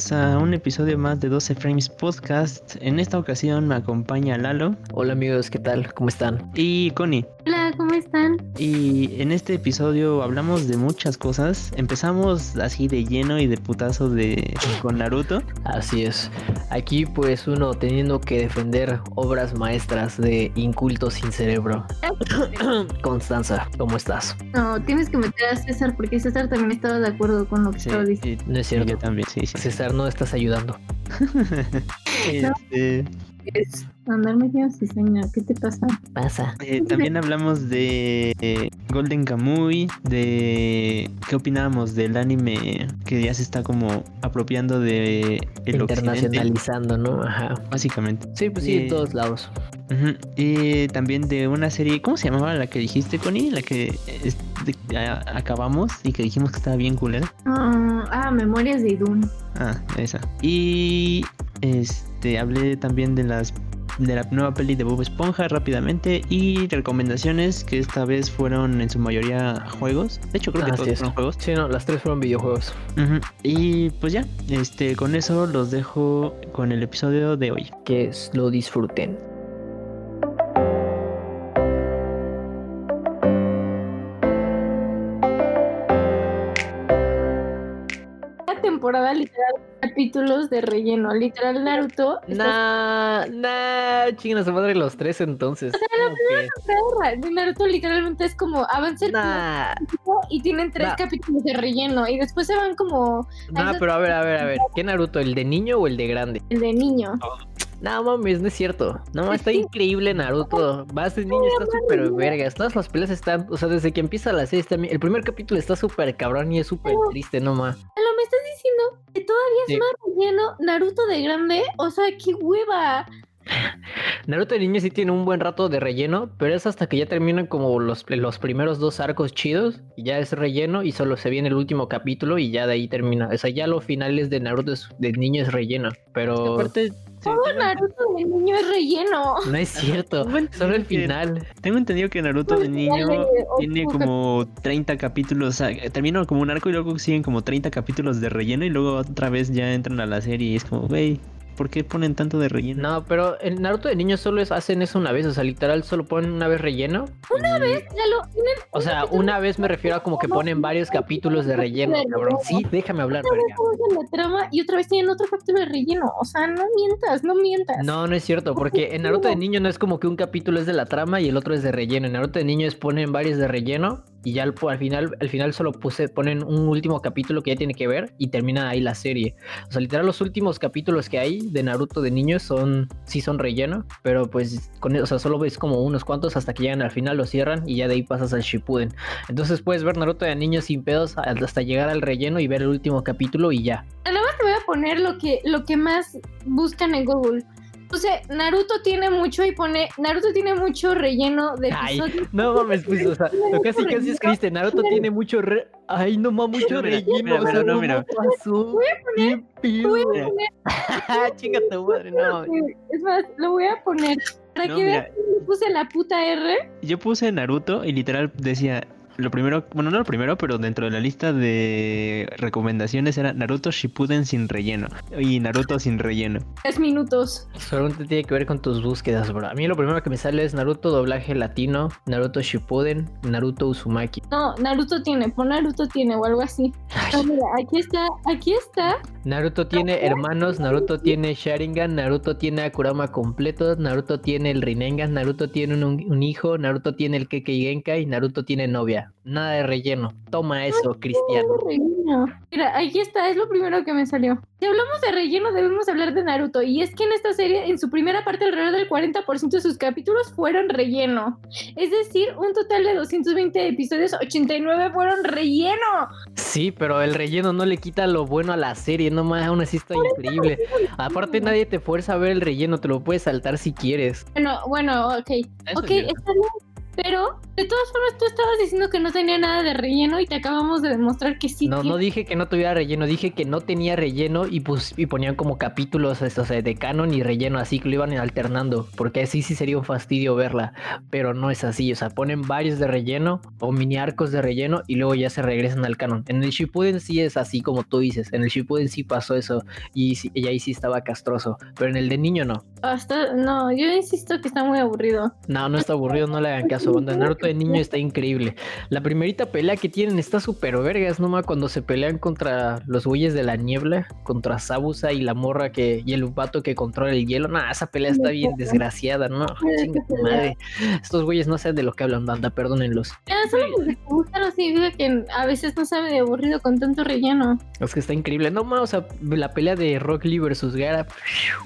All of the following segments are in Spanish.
bienvenidos a un episodio más de 12 Frames Podcast. En esta ocasión me acompaña Lalo. Hola amigos, ¿qué tal? ¿Cómo están? Y Connie. Hola, ¿cómo están? Y en este episodio hablamos de muchas cosas. Empezamos así de lleno y de putazo de con Naruto. Así es. Aquí pues uno teniendo que defender obras maestras de inculto sin cerebro. Constanza, ¿cómo estás? No, tienes que meter a César porque César también estaba de acuerdo con lo que estaba diciendo. No es cierto. Yo también, sí, sí. César, no estás ayudando. Este, Es andarme metiendo cizaña, ¿qué te pasa? Pasa. eh, también hablamos de eh, Golden Kamuy, de qué opinábamos del anime que ya se está como apropiando de el occidente, Internacionalizando, ¿no? Ajá. básicamente. Sí, pues sí, Eh, en todos lados. Y también de una serie, ¿cómo se llamaba la que dijiste, Connie? La que es- de- a- acabamos y que dijimos que estaba bien culera. Ah, ah, Memorias de Idun. Ah, esa. Y este hablé también de las de la nueva peli de Bob Esponja rápidamente y recomendaciones que esta vez fueron en su mayoría juegos. De hecho creo que todos fueron juegos. Sí, no, las tres fueron videojuegos. Y pues ya, este con eso los dejo con el episodio de hoy. Que lo disfruten. La temporada literal capítulos de relleno. Literal Naruto. Nah, nah, chingan a su madre los tres entonces. ¿Cómo que? perra. De Naruto literalmente es como avance el Nah, y tienen tres Nah. capítulos de relleno. Y después se van como nah, pero a ver, a ver, a ver. ¿Qué Naruto? ¿El de niño o el de grande? el de niño. No mames, no es cierto. No, Es está increíble Naruto. Vas de niño, está súper vergas. Todas las peleas están, o sea, desde que empieza la serie, bien- el primer capítulo está súper cabrón y es súper triste, no más. Lo me estás diciendo que todavía es Sí. más relleno Naruto de grande. O sea, qué hueva. Naruto de niño sí tiene un buen rato de relleno, pero es hasta que ya terminan como los, los primeros dos arcos chidos y ya es relleno y solo se viene el último capítulo y ya de ahí termina. O sea, ya los finales de Naruto es- de niño es relleno, pero Aparte, sí, Todo Naruto de niño es relleno. no es cierto. Solo el final. Tengo entendido que Naruto de niño tiene como 30 capítulos, o sea, termina como un arco y luego siguen como 30 capítulos de relleno y luego otra vez ya entran a la serie y es como, güey, ¿por qué ponen tanto de relleno? No, pero en Naruto de niño solo es- hacen eso una vez, o sea, literal solo ponen una vez relleno. Una vez. Ya lo tienen O sea, una vez me refiero a como que ponen varios capítulos de relleno, cabrón. Sí, déjame hablar, una vez verga. la trama y otra vez tienen otro capítulo de relleno. O sea, no mientas, no mientas. No, no es cierto, porque en Naruto de niño no es como que un capítulo es de la trama y el otro es de relleno. En Naruto de niño es ponen varios de relleno y ya al, al final al final solo puse ponen un último capítulo que ya tiene que ver y termina ahí la serie. O sea, literal los últimos capítulos que hay de Naruto de niño son sí son relleno, pero pues con o sea, solo ves como unos cuantos hasta que llegan al final lo cierran y ya de ahí pasas al Shippuden. Entonces puedes ver Naruto de niño sin pedos hasta llegar al relleno y ver el último capítulo y ya. Nada más te voy a poner lo que, lo que más buscan en Google. Puse Naruto tiene mucho y pone Naruto tiene mucho relleno de Ay, episodios. No mames, pues, o sea, lo casi casi escribiste, Naruto tiene mucho re... Ay, no mames, mucho No, mira, relleno, mira, o sea, no, no, mira. pasó. ¿Qué pedo? Voy a poner, Chinga tu madre, no. es más, lo voy a poner para No, que le puse la puta R. Yo puse Naruto y literal decía, lo primero, bueno, no lo primero, pero dentro de la lista de recomendaciones era Naruto Shippuden sin relleno y Naruto sin relleno. Tres minutos. Solamente tiene que ver con tus búsquedas, bro. A mí lo primero que me sale es Naruto doblaje latino, Naruto Shippuden, Naruto Uzumaki. No, Naruto tiene, pon Naruto tiene o algo así. Ay, mira, aquí está, aquí está. Naruto tiene hermanos, Naruto tiene Sharingan, Naruto tiene Akurama completo, Naruto tiene el Rinnegan, Naruto tiene un, un hijo, Naruto tiene el Kekkei Genkai, Naruto tiene novia. Nada de relleno. Toma eso, Cristiano. Mira, aquí está, es lo primero que me salió. Si hablamos de relleno, debemos hablar de Naruto. Y es que en esta serie, en su primera parte, alrededor del 40% de sus capítulos fueron relleno. Es decir, un total de 220 episodios, 89 fueron relleno. Sí, pero el relleno no le quita lo bueno a la serie, no más, aún así está increíble. Aparte nadie te fuerza a ver el relleno, te lo puedes saltar si quieres. Bueno, bueno, ok. Eso ok, está bien. Pero De todas formas, tú estabas diciendo que no tenía nada de relleno y te acabamos de demostrar que sí. No, tiene. no dije que no tuviera relleno, dije que no tenía relleno y, pues, y ponían como capítulos o sea, de canon y relleno, así que lo iban alternando, porque así sí sería un fastidio verla, pero no es así, o sea, ponen varios de relleno o mini arcos de relleno y luego ya se regresan al canon. En el Shippuden sí es así como tú dices, en el Shippuden sí pasó eso y, sí- y ahí sí estaba castroso, pero en el de niño no. Hasta, no, yo insisto que está muy aburrido. No, no está aburrido, no le hagan caso, banda. Naruto de niño está increíble. La primerita pelea que tienen está súper vergas, ¿no? ma? Cuando se pelean contra los güeyes de la niebla, contra Sabusa y la morra que, y el vato que controla el hielo. Nah, esa pelea está bien desgraciada, ¿no? Chinga tu madre. Estos güeyes no saben de lo que hablan, banda, perdónenlos. Solo significa que a veces no sabe de aburrido con tanto relleno. Es que está increíble. No, ma, o sea, la pelea de Rock Lee versus Gara.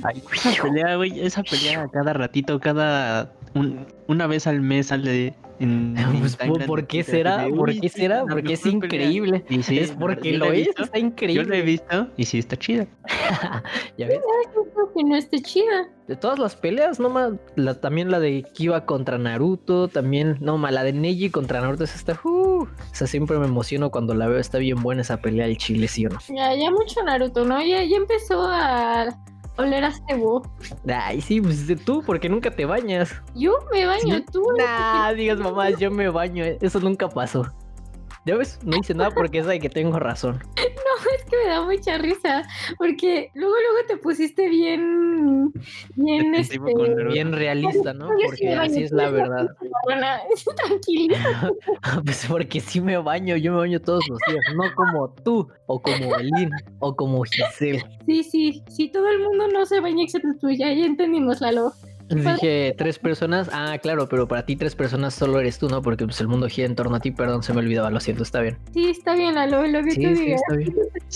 Ay, Esa pelea, güey, esa pelea cada ratito, cada un- una vez al mes sale en, en Pues, timeline ¿por qué será? ¿Por "Uy, qué será? Porque es mejor pelea". increíble. Y sí, es porque yo lo es, visto, está Yo increíble. lo he visto y sí está chida. ¿Ya ves? Yo creo que no esté chida. De todas las peleas, no más, la, también la de Kiba contra Naruto, también, no más, la de Neji contra Naruto, esa está, uh, esa siempre me emociono cuando la veo, está bien buena esa pelea el chile, ¿sí o no? Ya, ya mucho Naruto, ¿no? Ya, ya empezó a oler a cebo. Ay, sí, pues tú, porque nunca te bañas. Yo me baño, tú. Nah, digas mamás, yo me baño, eso nunca pasó. ¿Ya ves? No hice nada porque es de que tengo razón. Es que me da mucha risa. Porque luego, luego te pusiste bien. Bien, este. Bien realista, ¿no? Porque así es la verdad. Tranquila. Pues porque sí me baño, yo me baño todos los días, no como tú, o como Elin, o como Giselle. Sí, sí, sí, todo el mundo no se baña excepto tú. Ya, ya entendimos, Lalo. Dije tres personas, ah, claro, pero para ti tres personas solo eres tú, ¿no? Porque pues el mundo gira en torno a ti, perdón, se me olvidaba, lo siento, está bien. Sí, está bien, Lalo, lo que tú Sí, sí, digas. está bien.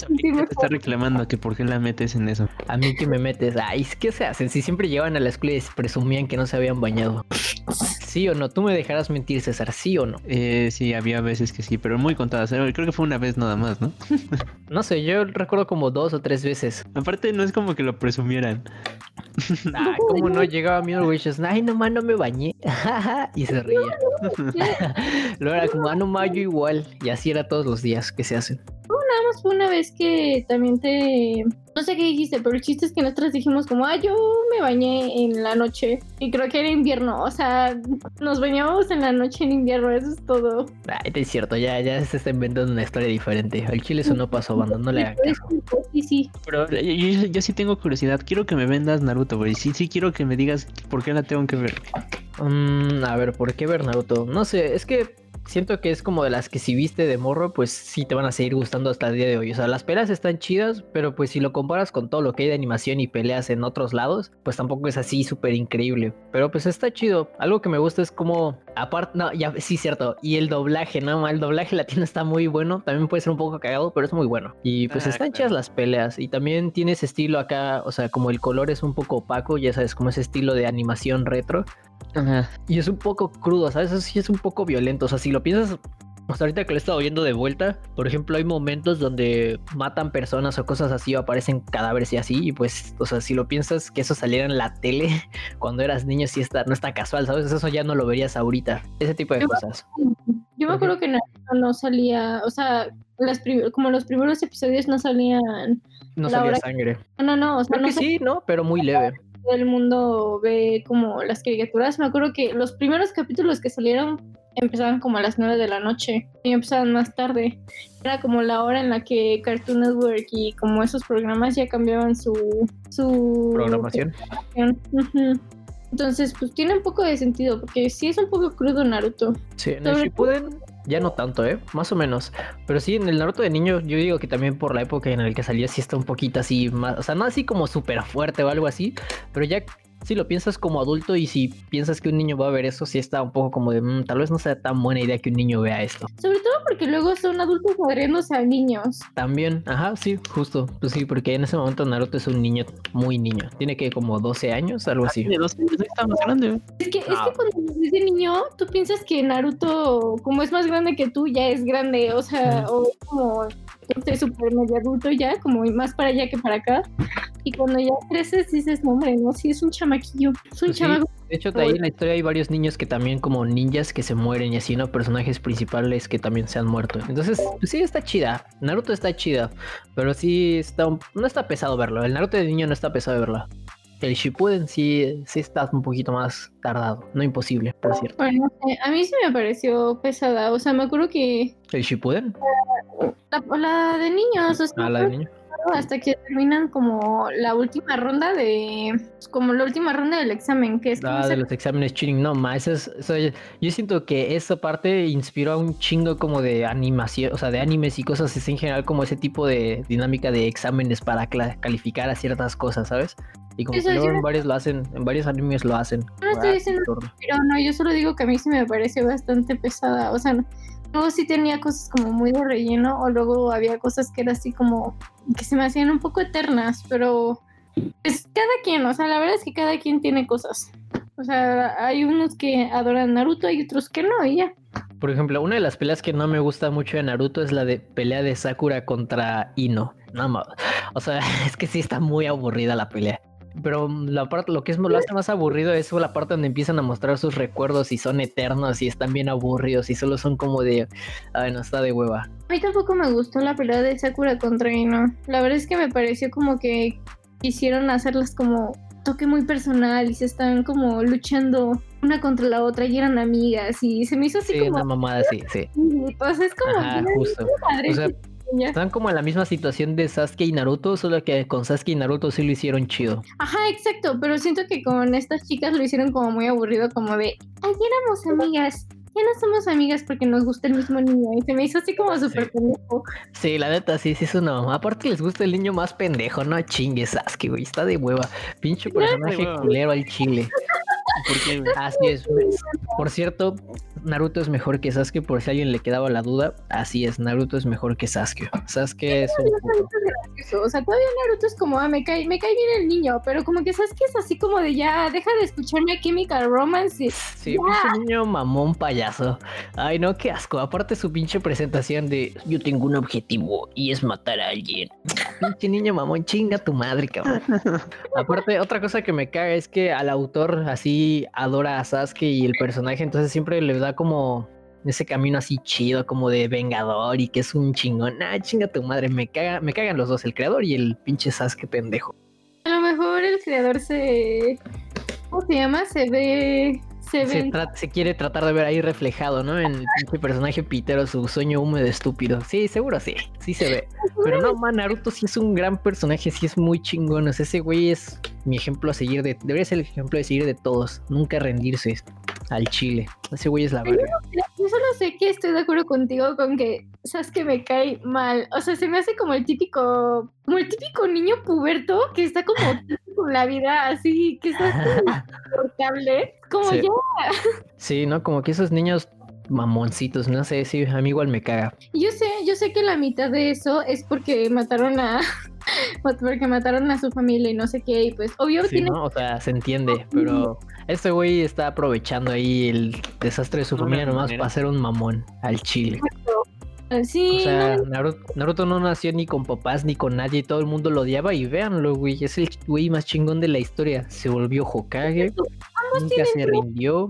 Amiga te está reclamando que por qué la metes en eso. A mí que me metes, ay, ¿qué se hacen? Si siempre llegaban a la escuela y presumían que no se habían bañado. ¿Sí o no? Tú me dejarás mentir, César, ¿sí o no? Eh, sí, había veces que sí, pero muy contadas. eh, Creo que fue una vez nada más, ¿no? No sé, yo recuerdo como dos o tres veces. Aparte, no es como que lo presumieran. Ay, ¿cómo no? Llegaba ay, nomás no me bañé. y se reía. Luego era como, ah, nomás yo igual. Y así era todos los días que se hacen. Nada más fue una vez que también te. No sé qué dijiste, pero el chiste es que nosotros dijimos como, ah, yo me bañé en la noche. Y creo que era invierno. O sea, nos bañábamos en la noche en invierno, eso es todo. Ay, es cierto, ya, ya se está inventando una historia diferente. Al chile eso no pasó, banda, no le hagan caso. Sí, sí. Pero yo, yo- yo sí tengo curiosidad. Quiero que me vendas Naruto, güey. Sí, sí quiero que me digas por qué la tengo que ver. Mm, a ver, ¿por qué ver Naruto? No sé, es que siento que es como de las que si viste de morro, pues sí te van a seguir gustando hasta el día de hoy. O sea, las peleas están chidas, pero pues si lo comparas con todo lo que hay de animación y peleas en otros lados, pues tampoco es así súper increíble. Pero pues está chido. Algo que me gusta es como, aparte, no, ya sí, cierto. Y el doblaje, ¿no? El doblaje latino está muy bueno. También puede ser un poco cagado, pero es muy bueno. Y pues Ah, están claro. chidas las peleas. Y también tiene ese estilo acá, o sea, como el color es un poco opaco, ya sabes, como ese estilo de animación retro. Ajá. Y es un poco crudo, ¿sabes? Eso sí es un poco violento. O sea, si lo piensas, hasta ahorita que lo he estado viendo de vuelta, por ejemplo, hay momentos donde matan personas o cosas así, o aparecen cadáveres y así. Y pues, o sea, si lo piensas que eso saliera en la tele cuando eras niño, sí está, no está casual, ¿sabes? Eso ya no lo verías ahorita. Ese tipo de Yo- cosas. Yo me acuerdo que Naruto no salía, o sea, las como los primeros episodios no salían. No salía sangre. No, no, no, o sea, Creo no que sí, ¿no? Pero muy leve. todo el mundo ve como las caricaturas. Me acuerdo que los primeros capítulos que salieron empezaban como a las 9 de la noche y empezaban más tarde. Era como la hora en la que Cartoon Network y como esos programas ya cambiaban su su Programación. Entonces, pues tiene un poco de sentido, porque sí es un poco crudo Naruto. Sí, en el Shippuden ya no tanto, ¿eh? Más o menos. Pero sí, en el Naruto de niño, yo digo que también por la época en la que salía sí está un poquito así más, o sea, no así como súper fuerte o algo así, pero ya si lo piensas como adulto y si piensas que un niño va a ver eso, sí está un poco como de, "Mm, tal vez no sea tan buena idea que un niño vea esto. Sobre todo porque luego son adultos madriéndose a niños. También, ajá, sí, justo. Pues sí, porque en ese momento Naruto es un niño muy niño. Tiene que como 12 años, algo así. Tiene dos años, está más grande, güey. Es que, es Ah. que cuando ves de niño, tú piensas que Naruto, como es más grande que tú, ya es grande, o sea, o es como este súper medio adulto ya, como más para allá que para acá. Y cuando ya creces dices, no hombre, no, sí es un chamaquillo, es un Pues sí. chamaco De hecho, de ahí en la historia hay varios niños que también como ninjas que se mueren y así, ¿no? Personajes principales que también se han muerto. Entonces, pues sí, está chida. Naruto está chida, pero sí está... No está pesado verlo. El Naruto de niño no está pesado verlo. El Shippuden sí, sí está un poquito más tardado, no imposible, por cierto. Bueno, no sé, a mí sí me pareció pesada, o sea, me acuerdo que ¿El Shippuden? la, la de niños, o sea, Ah, la de hasta que terminan como la última ronda de, como la última ronda del examen, que es Ah, de los exámenes Chunin, no más. Eso es, eso yo siento que esa parte inspiró a un chingo como de animación, o sea, de animes y cosas así en general, como ese tipo de dinámica de exámenes para calificar a ciertas cosas, ¿sabes? Y como que luego en varios lo hacen, en varios animes lo hacen. No estoy Ah, diciendo- pero no, yo solo digo que a mí sí me pareció bastante pesada, o sea, no- luego sí tenía cosas como muy de relleno, o luego había cosas que era así como, que se me hacían un poco eternas, pero es cada quien, o sea, la verdad es que cada quien tiene cosas. O sea, hay unos que adoran Naruto, hay otros que no, y ya. Por ejemplo, una de las peleas que no me gusta mucho de Naruto es la de pelea de Sakura contra Ino. No O sea, es que sí está muy aburrida la pelea. Pero mm, la parte, lo que es lo hace más aburrido es la parte donde empiezan a mostrar sus recuerdos y son eternos y están bien aburridos y solo son como de, ay, no está de hueva. A mí tampoco me gustó la pelea de Sakura contra Ino. La verdad es que me pareció como que quisieron hacerlas como toque muy personal y se están como luchando una contra la otra y eran amigas y se me hizo así Sí, como... una mamada así, sí. O sea, es como... Ajá, justo. O sea, están como en la misma situación de Sasuke y Naruto, solo que con Sasuke y Naruto sí lo hicieron chido. Ajá, exacto, pero siento que con estas chicas lo hicieron como muy aburrido, como de, ay, éramos amigas, ya no somos amigas porque nos gusta el mismo niño. Y se me hizo así como súper pendejo. Sí, la neta, sí, sí es uno. Aparte les gusta el niño más pendejo, no chingues Sasuke, güey. Está de hueva. Pinche personaje culero al chile. ¿Por qué, güey? Así es. Por cierto, Naruto es mejor que Sasuke, por si a alguien le quedaba la duda. Así es, Naruto es mejor que Sasuke. Sasuke es un puto. O sea, todavía Naruto es como, ah, me cae, me cae bien el niño, pero como que sabes que es así como de ya, deja de escucharme a Chemical Romance. y- Sí, pinche niño mamón payaso. Ay, no, qué asco. Aparte su pinche presentación de yo tengo un objetivo y es matar a alguien. Pinche niño mamón, chinga tu madre, cabrón. Aparte, otra cosa que me caga es que al autor así adora a Sasuke y el personaje, entonces siempre le da como ese camino así chido, como de vengador y que es un chingón. Ah, chinga tu madre, me caga, me cagan los dos, el creador y el pinche Sasuke pendejo. A lo mejor el creador se... ¿Cómo se llama? Se ve... Se Se, ve... se quiere tratar de ver ahí reflejado, ¿no? En el pinche personaje pitero, su sueño húmedo estúpido. Sí, seguro sí, sí se ve. Pero no, man, Naruto sí es un gran personaje, sí es muy chingón. O sea, ese güey es mi ejemplo a seguir de. Debería ser el ejemplo de seguir de todos. Nunca rendirse al chile. Ese güey es la verga. Yo solo sé que estoy de acuerdo contigo con que, sabes que me cae mal. O sea, se me hace como el típico, como el típico niño puberto que está como con la vida así, que está insoportable. Como Sí. ya. Sí, ¿no? Como que esos niños mamoncitos, no sé, sí, a mí igual me caga. Yo sé, yo sé que la mitad de eso es porque mataron a. porque mataron a su familia y no sé qué. Y pues, obvio, Sí, tiene. ¿no? O sea, se entiende, pero este güey está aprovechando ahí el desastre de su familia nomás manera. para hacer un mamón al chile. Sí, O sea, no, Naruto, Naruto no nació ni con papás ni con nadie, todo el mundo lo odiaba y véanlo, güey, es el güey más chingón de la historia. Se volvió Hokage, nunca se rindió,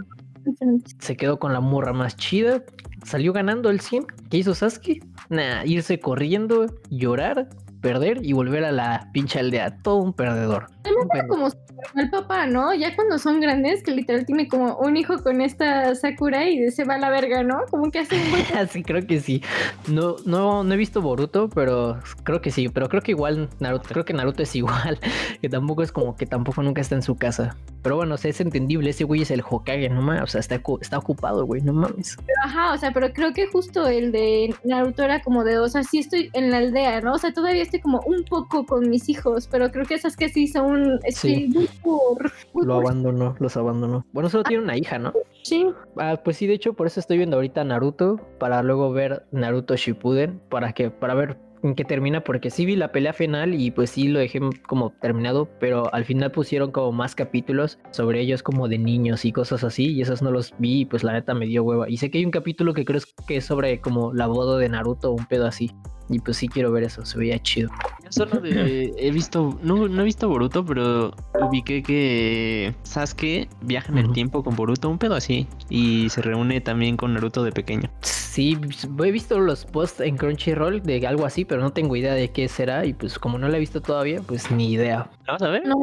se quedó con la morra más chida, salió ganando el 100. ¿Qué hizo Sasuke? Nah, irse corriendo, llorar, perder y volver a la pinche aldea. Todo un perdedor. Como el papá, ¿no? Ya cuando son grandes, que literal tiene como un hijo con esta Sakura y se va a la verga, ¿no? Como que hace un buen sí, creo que sí. No, no, no he visto Boruto, pero creo que sí. Pero creo que igual Naruto, creo que Naruto es igual. Que tampoco es como que tampoco nunca está en su casa. Pero bueno, o sea, es entendible. Ese güey es el Hokage, no mames. O sea, está, está ocupado, güey, no mames. Ajá, o sea, pero creo que justo el de Naruto era como de, o sea, sí estoy en la aldea, ¿no? O sea, todavía estoy como un poco con mis hijos, pero creo que esas que sí son, Sí, muy Lo abandonó, los abandonó. Bueno, solo tiene una hija, ¿no? sí. Ah, pues sí, de hecho, por eso estoy viendo ahorita Naruto, para luego ver Naruto Shippuden, para que, para ver en qué termina, porque sí vi la pelea final y pues sí lo dejé como terminado, pero al final pusieron como más capítulos sobre ellos como de niños y cosas así, y esos no los vi y pues la neta me dio hueva. Y sé que hay un capítulo que creo que es sobre como la boda de Naruto un pedo así. Y pues sí quiero ver eso, se veía chido. Yo solo de- he visto, no, no he visto Boruto, pero ubiqué que Sasuke viaja en el tiempo con Boruto, un pedo así, y se reúne también con Naruto de pequeño. Sí, he visto los posts en Crunchyroll de algo así, pero no tengo idea de qué será. Y pues como no la he visto todavía, pues ni idea. ¿La vas a ver? No.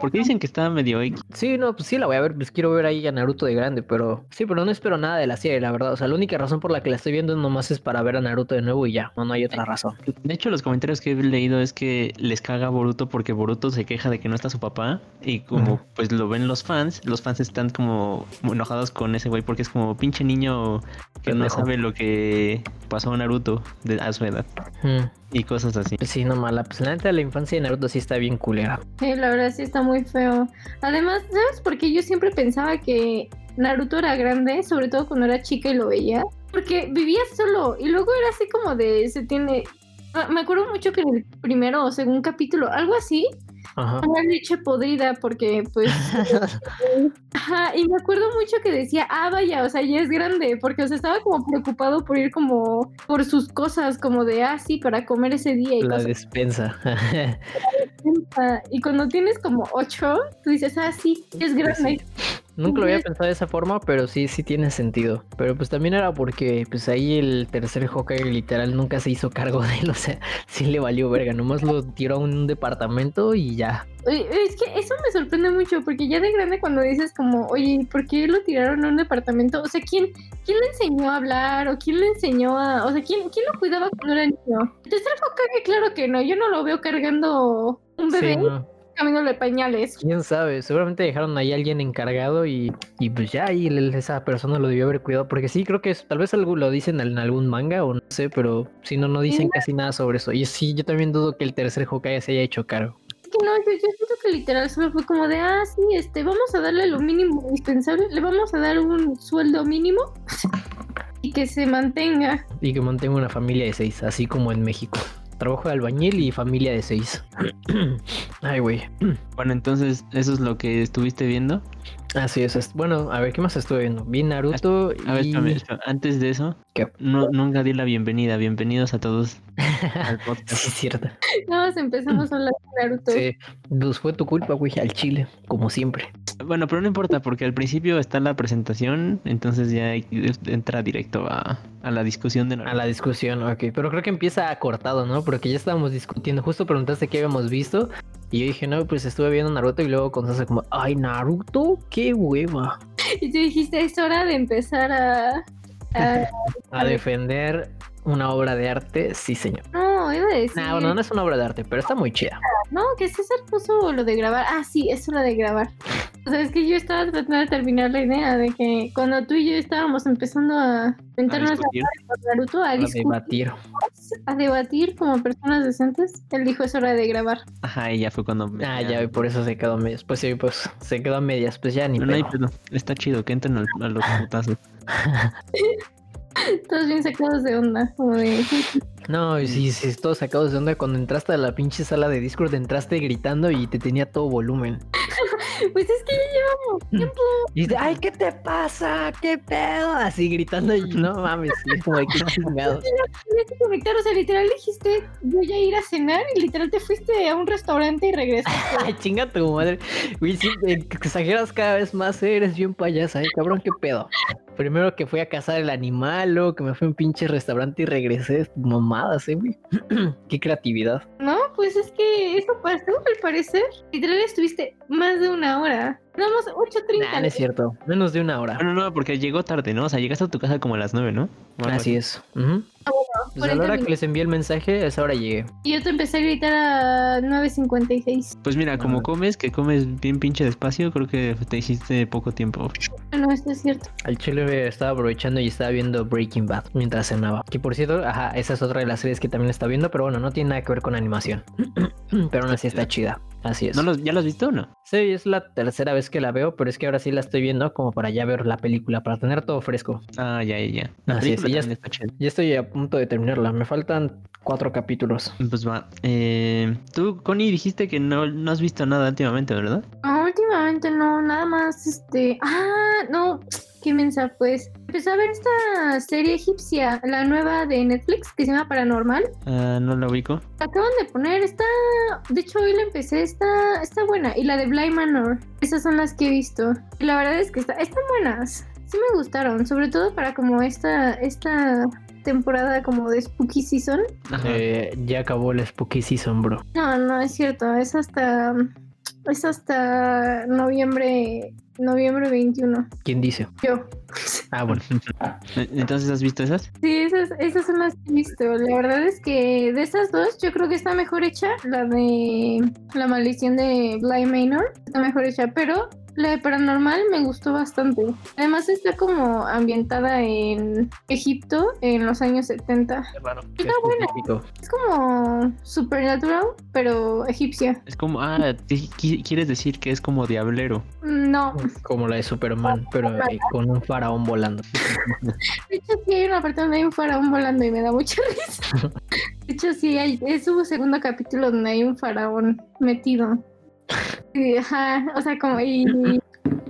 Porque dicen que está medio X. Sí, no, pues sí la voy a ver, pues quiero ver ahí a Naruto de grande, pero sí, pero no espero nada de la serie, la verdad. O sea, la única razón por la que la estoy viendo nomás es para ver a Naruto de nuevo y ya, no, no hay otra razón. De hecho, los comentarios que he leído es que les caga Boruto porque Boruto se queja de que no está su papá y como pues lo ven los fans, los fans están como enojados con ese güey porque es como pinche niño que no sabe lo que pasó a Naruto de, a su edad Mm, y cosas así. Pues sí, no mala. Pues la neta, la infancia de Naruto sí está bien culera. Sí, la verdad sí está muy feo. Además, ¿sabes por qué yo siempre pensaba que Naruto era grande? Sobre todo cuando era chica y lo veía. Porque vivía solo y luego era así como de, se tiene... Ah, Me acuerdo mucho que en el primero o segundo capítulo, algo así, Ajá. una leche podrida porque pues... Ajá, y me acuerdo mucho que decía, ah, vaya, o sea, ya es grande, porque o sea, estaba como preocupado por ir como por sus cosas, como de, ah, sí, para comer ese día y La cosas. despensa. Y cuando tienes como ocho, tú dices, ah, sí, es grande. Nunca lo había pensado de esa forma, pero sí, sí tiene sentido. Pero pues también era porque pues ahí el tercer Hokage literal nunca se hizo cargo de él, o sea, sí le valió verga, nomás lo tiró a un departamento y ya. Oye, Es que eso me sorprende mucho, porque ya de grande cuando dices como, oye, ¿por qué lo tiraron a un departamento? O sea, ¿quién, quién le enseñó a hablar? ¿O quién le enseñó a...? O sea, ¿quién, quién lo cuidaba cuando era niño? El tercer Hokage, claro que no, yo no lo veo cargando un Sí, bebé no. Camino de pañales. Quién sabe, seguramente dejaron ahí a alguien encargado y, y pues ya ahí esa persona lo debió haber cuidado, porque sí, creo que es- tal vez algo lo dicen en algún manga o no sé, pero si no, no dicen casi nada sobre eso. Y sí, yo también dudo que el tercer Hokage se haya hecho que no, yo, yo siento que literal solo fue como de, ah, sí, este, vamos a darle lo mínimo indispensable, le vamos a dar un sueldo mínimo y que se mantenga. Y que mantenga una familia de seis, así como en México. Trabajo de albañil y familia de seis. Ay, güey. Bueno, entonces eso es lo que estuviste viendo. Así es. Bueno, a ver, ¿qué más estuve viendo? Vi Naruto A ver, y... espérame, espérame, antes de eso, ¿Qué? no, nunca di la bienvenida. Bienvenidos a todos al Sí, podcast. es cierto. Nada más empezamos a hablar de Naruto. Sí, pues fue tu culpa, güey, al chile, como siempre. Bueno, pero no importa porque al principio está la presentación, entonces ya hay- entra directo a, a la discusión de A Naruto. la discusión, ok. Pero creo que empieza cortado, ¿no? Porque ya estábamos discutiendo. Justo preguntaste qué habíamos visto. Y yo dije, no, pues estuve viendo Naruto. Y luego con Sasa como, ay, Naruto, qué hueva. Y tú dijiste, es hora de empezar a... a- A defender una obra de arte, sí, señor. No, iba a decir... Nah, bueno, no es una obra de arte, pero está muy chida. No, que César puso lo de grabar. Ah, sí, es hora de grabar. O sea, es que yo estaba tratando de terminar la idea de que cuando tú y yo estábamos empezando a inventarnos a, discutir. Naruto, a debatir. a debatir como personas decentes, él dijo es hora de grabar. Ajá, y ya fue cuando me- Ah, ya, por eso se quedó a medias. Pues sí, pues se quedó a medias. Pues ya ni No, no hay pedo. Está chido que entren al- a, los putazos. Todos bien sacados de onda, como de... No, y sí, sí, todos sacados de onda. Cuando entraste a la pinche sala de Discord, entraste gritando y te tenía todo volumen. Pues es que ya llevamos tiempo. Y dice, ay, ¿qué te pasa? ¿Qué pedo? Así gritando y no mames, como de qué chingados. Tenías que conectar, o sea, literal dijiste voy a ir a cenar y literal te fuiste a un restaurante y regresaste. Ay, chinga tu madre. Güey, sí, eh, que exageras cada vez más, eh, eres bien payasa, eh, cabrón, qué pedo. Primero que fui a cazar el animal, luego que me fui a un pinche restaurante y regresé, mamadas, eh, güey. qué creatividad. No, pues es que eso pasó al parecer. Literal estuviste más de una hora. Damos 8.30. Nah, no es cierto, menos de una hora. Bueno, no, porque llegó tarde, ¿no? O sea, llegaste a tu casa como a las nueve, ¿no? O algo Así es. Ujú. Pues a la 40 hora que les envié el mensaje, a esa hora llegué. Y yo te empecé a gritar a 9.56. Pues mira, como Ah. comes, que comes bien pinche despacio, creo que te hiciste poco tiempo. No, esto es cierto. Al chile estaba aprovechando y estaba viendo Breaking Bad mientras cenaba. Que por cierto, ajá, esa es otra de las series que también está viendo, pero bueno, no tiene nada que ver con animación. pero aún así está chida. Así es. ¿No los, ¿Ya lo has visto o no? Sí, es la tercera vez que la veo, pero es que ahora sí la estoy viendo como para ya ver la película, para tener todo fresco. Ah, ya, ya, ya. La Así es, ya está. Ya estoy a punto de terminarla. Me faltan cuatro capítulos. Pues va. Eh, tú, Connie, dijiste que no, no has visto nada últimamente, ¿verdad? No, últimamente no, nada más este. Ah, no. qué mensa, pues. Empecé a ver esta serie egipcia, la nueva de Netflix, que se llama Paranormal. Ah, no la ubico. La acaban de poner, está. De hecho, hoy la empecé, está, está buena. Y la de Blind Manor, esas son las que he visto. Y la verdad es que está, están buenas. Sí me gustaron, sobre todo para como esta, esta temporada como de Spooky Season. Eh, ya acabó el Spooky Season, bro. No, no es cierto, es hasta. Es hasta noviembre. Noviembre 21. ¿Quién dice? Yo. Ah, bueno. Entonces, ¿has visto esas? Sí, esas, esas son las que he visto. La verdad es que de esas dos, yo creo que está mejor hecha la de La maldición de Bly Manor. Está mejor hecha, pero la de Paranormal me gustó bastante. Además, está como ambientada en Egipto en los años 70. Qué buena. específico. Es como Supernatural, pero egipcia. Es como, ah, quieres decir que es como diablero. No, Como la de Superman, pero eh, con un faraón volando. de hecho sí hay una parte donde hay un faraón volando y me da mucha risa. De hecho sí, hay, es su segundo capítulo donde hay un faraón metido. O sea, como y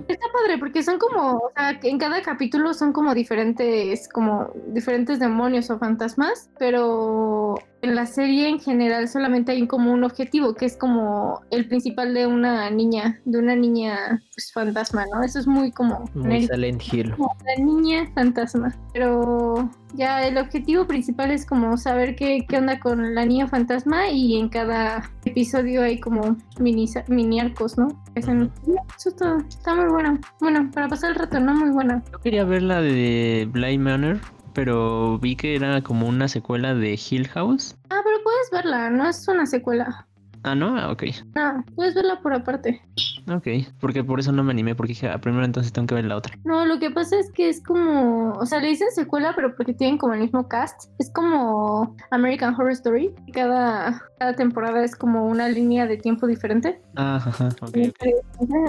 está padre porque son como, o sea, en cada capítulo son como diferentes, como diferentes demonios o fantasmas, pero en la serie en general solamente hay como un objetivo que es como el principal de una niña, de una niña pues fantasma, ¿no? Eso es muy como Muy genérico. Silent Hill. como la niña fantasma. Pero ya el objetivo principal es como saber qué, qué onda con la niña fantasma y en cada episodio hay como mini, mini arcos, ¿no? Eso es todo. Está muy bueno. Bueno, para pasar el rato, ¿no? Muy buena. Yo quería ver la de Bly Manor, pero vi que era como una secuela de Hill House. Ah, pero puedes verla, no es una secuela. Ah, no, ah, ok. No, puedes verla por aparte. Ok, porque por eso no me animé, porque dije, ah, primero entonces tengo que ver la otra. No, lo que pasa es que es como, o sea, le dicen secuela, pero porque tienen como el mismo cast. Es como American Horror Story. Cada, cada temporada es como una línea de tiempo diferente. Ah, ajá, ok.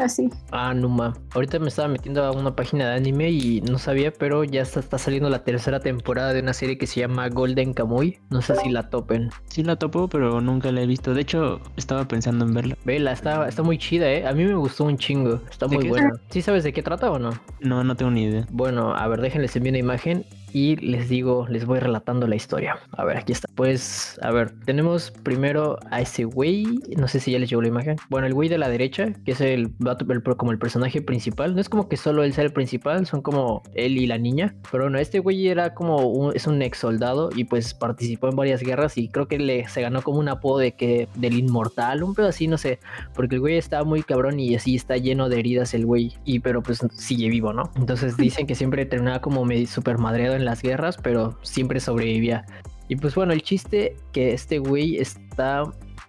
Así. Ah, Numa. Ahorita me estaba metiendo a una página de anime y no sabía, pero ya está, está saliendo la tercera temporada de una serie que se llama Golden Kamuy. No sé si la topen. Sí la topo, pero nunca la he visto. De hecho, estaba pensando en verla. Vela, está, está muy chida, ¿eh? A mí me gustó un chingo. Está ¿De muy buena. ¿Sí sabes de qué trata o no? No, no tengo ni idea. Bueno, a ver, déjenles enviar una imagen y les digo, les voy relatando la historia. A ver, aquí está. Pues, a ver, tenemos primero a ese güey, no sé si ya les llegó la imagen. Bueno, el güey de la derecha, que es el, el- como el personaje principal. No es como que solo él sea el principal, son como él y la niña. Pero bueno, este güey era como un, es un ex soldado y pues participó en varias guerras y creo que le se ganó como un apodo de que del inmortal, un pedo así, no sé, porque el güey está muy cabrón y así está lleno de heridas el güey y pero pues sigue vivo, ¿no? Entonces dicen que siempre terminaba como medio super madreado en las guerras, pero siempre sobrevivía. Y pues bueno, el chiste que este güey está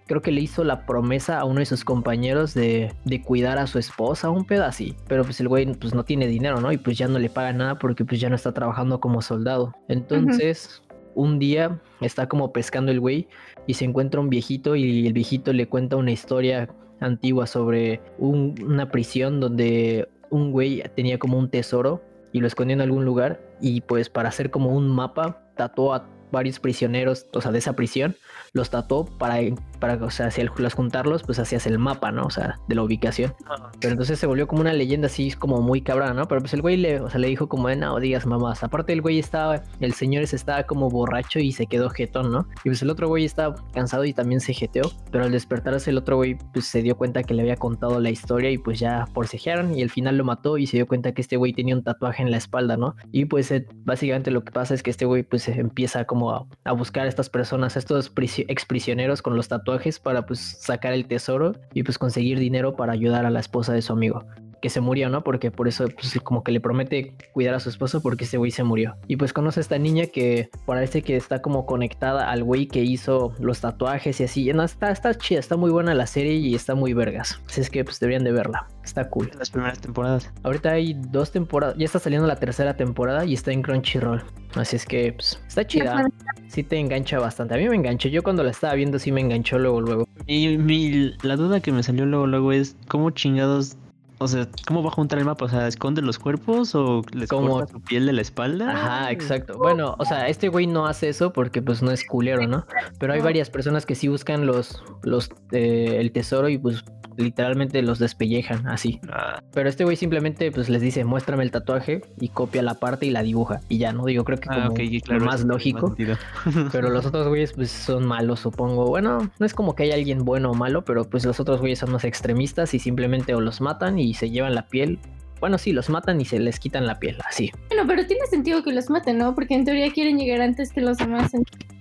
creo que le hizo la promesa a uno de sus compañeros de, de cuidar a su esposa, un pedo así. Pero pues el güey pues no tiene dinero, ¿no? Y pues ya no le paga nada porque pues ya no está trabajando como soldado. Entonces, un día está como pescando el güey y se encuentra un viejito y el viejito le cuenta una historia antigua sobre un- una prisión donde un güey tenía como un tesoro y lo escondió en algún lugar y pues para hacer como un mapa tatuó a varios prisioneros, o sea, de esa prisión, los tatuó para, para o sea, si al juntarlos, pues hacías el mapa, ¿no? O sea, de la ubicación. Pero entonces se volvió como una leyenda así como muy cabrón, ¿no? Pero pues el güey le, o sea, le dijo como, no digas mamás. Aparte el güey estaba, el señor ese estaba como borracho y se quedó jetón, ¿no? Y pues el otro güey estaba cansado y también se jeteó. Pero al despertarse el otro güey pues se dio cuenta que le había contado la historia y pues ya forcejearon y al final lo mató y se dio cuenta que este güey tenía un tatuaje en la espalda, ¿no? Y pues eh, básicamente lo que pasa es que este güey pues empieza como a, a buscar a estas personas, a estos prisi- exprisioneros con los tatuajes para pues sacar el tesoro y pues conseguir dinero para ayudar a la esposa de su amigo que se murió, ¿no? Porque por eso, pues, como que le promete cuidar a su esposo porque ese güey se murió. Y pues conoce a esta niña que parece que está como conectada al güey que hizo los tatuajes y así. No, está, está chida, está muy buena la serie y está muy vergas. Así es que pues deberían de verla. Está cool. Las primeras temporadas. Ahorita hay dos temporadas, ya está saliendo la tercera temporada y está en Crunchyroll. Así es que pues, está chida. Sí te engancha bastante. A mí me enganchó. Yo cuando la estaba viendo sí me enganchó luego, luego. Y mi, la duda que me salió luego, luego es, ¿cómo chingados... O sea, ¿cómo va a juntar el mapa? O sea, ¿esconde los cuerpos o les ¿Cómo? corta su piel de la espalda? Ajá, exacto. Bueno, o sea, este güey no hace eso porque pues no es culero, ¿no? Pero hay varias personas que sí buscan los, los, eh, el tesoro y pues literalmente los despellejan así. Ah, Pero este güey simplemente pues les dice, muéstrame el tatuaje y copia la parte y la dibuja. Y ya, ¿no? Yo creo que como ah, claro. lo más lógico. Pero los otros güeyes pues son malos, supongo. Bueno, no es como que haya alguien bueno o malo, pero pues los otros güeyes son más extremistas y simplemente o los matan y se llevan la piel. Bueno, sí, los matan y se les quitan la piel, así. Bueno, pero tiene sentido que los maten, ¿no? Porque en teoría quieren llegar antes que los demás.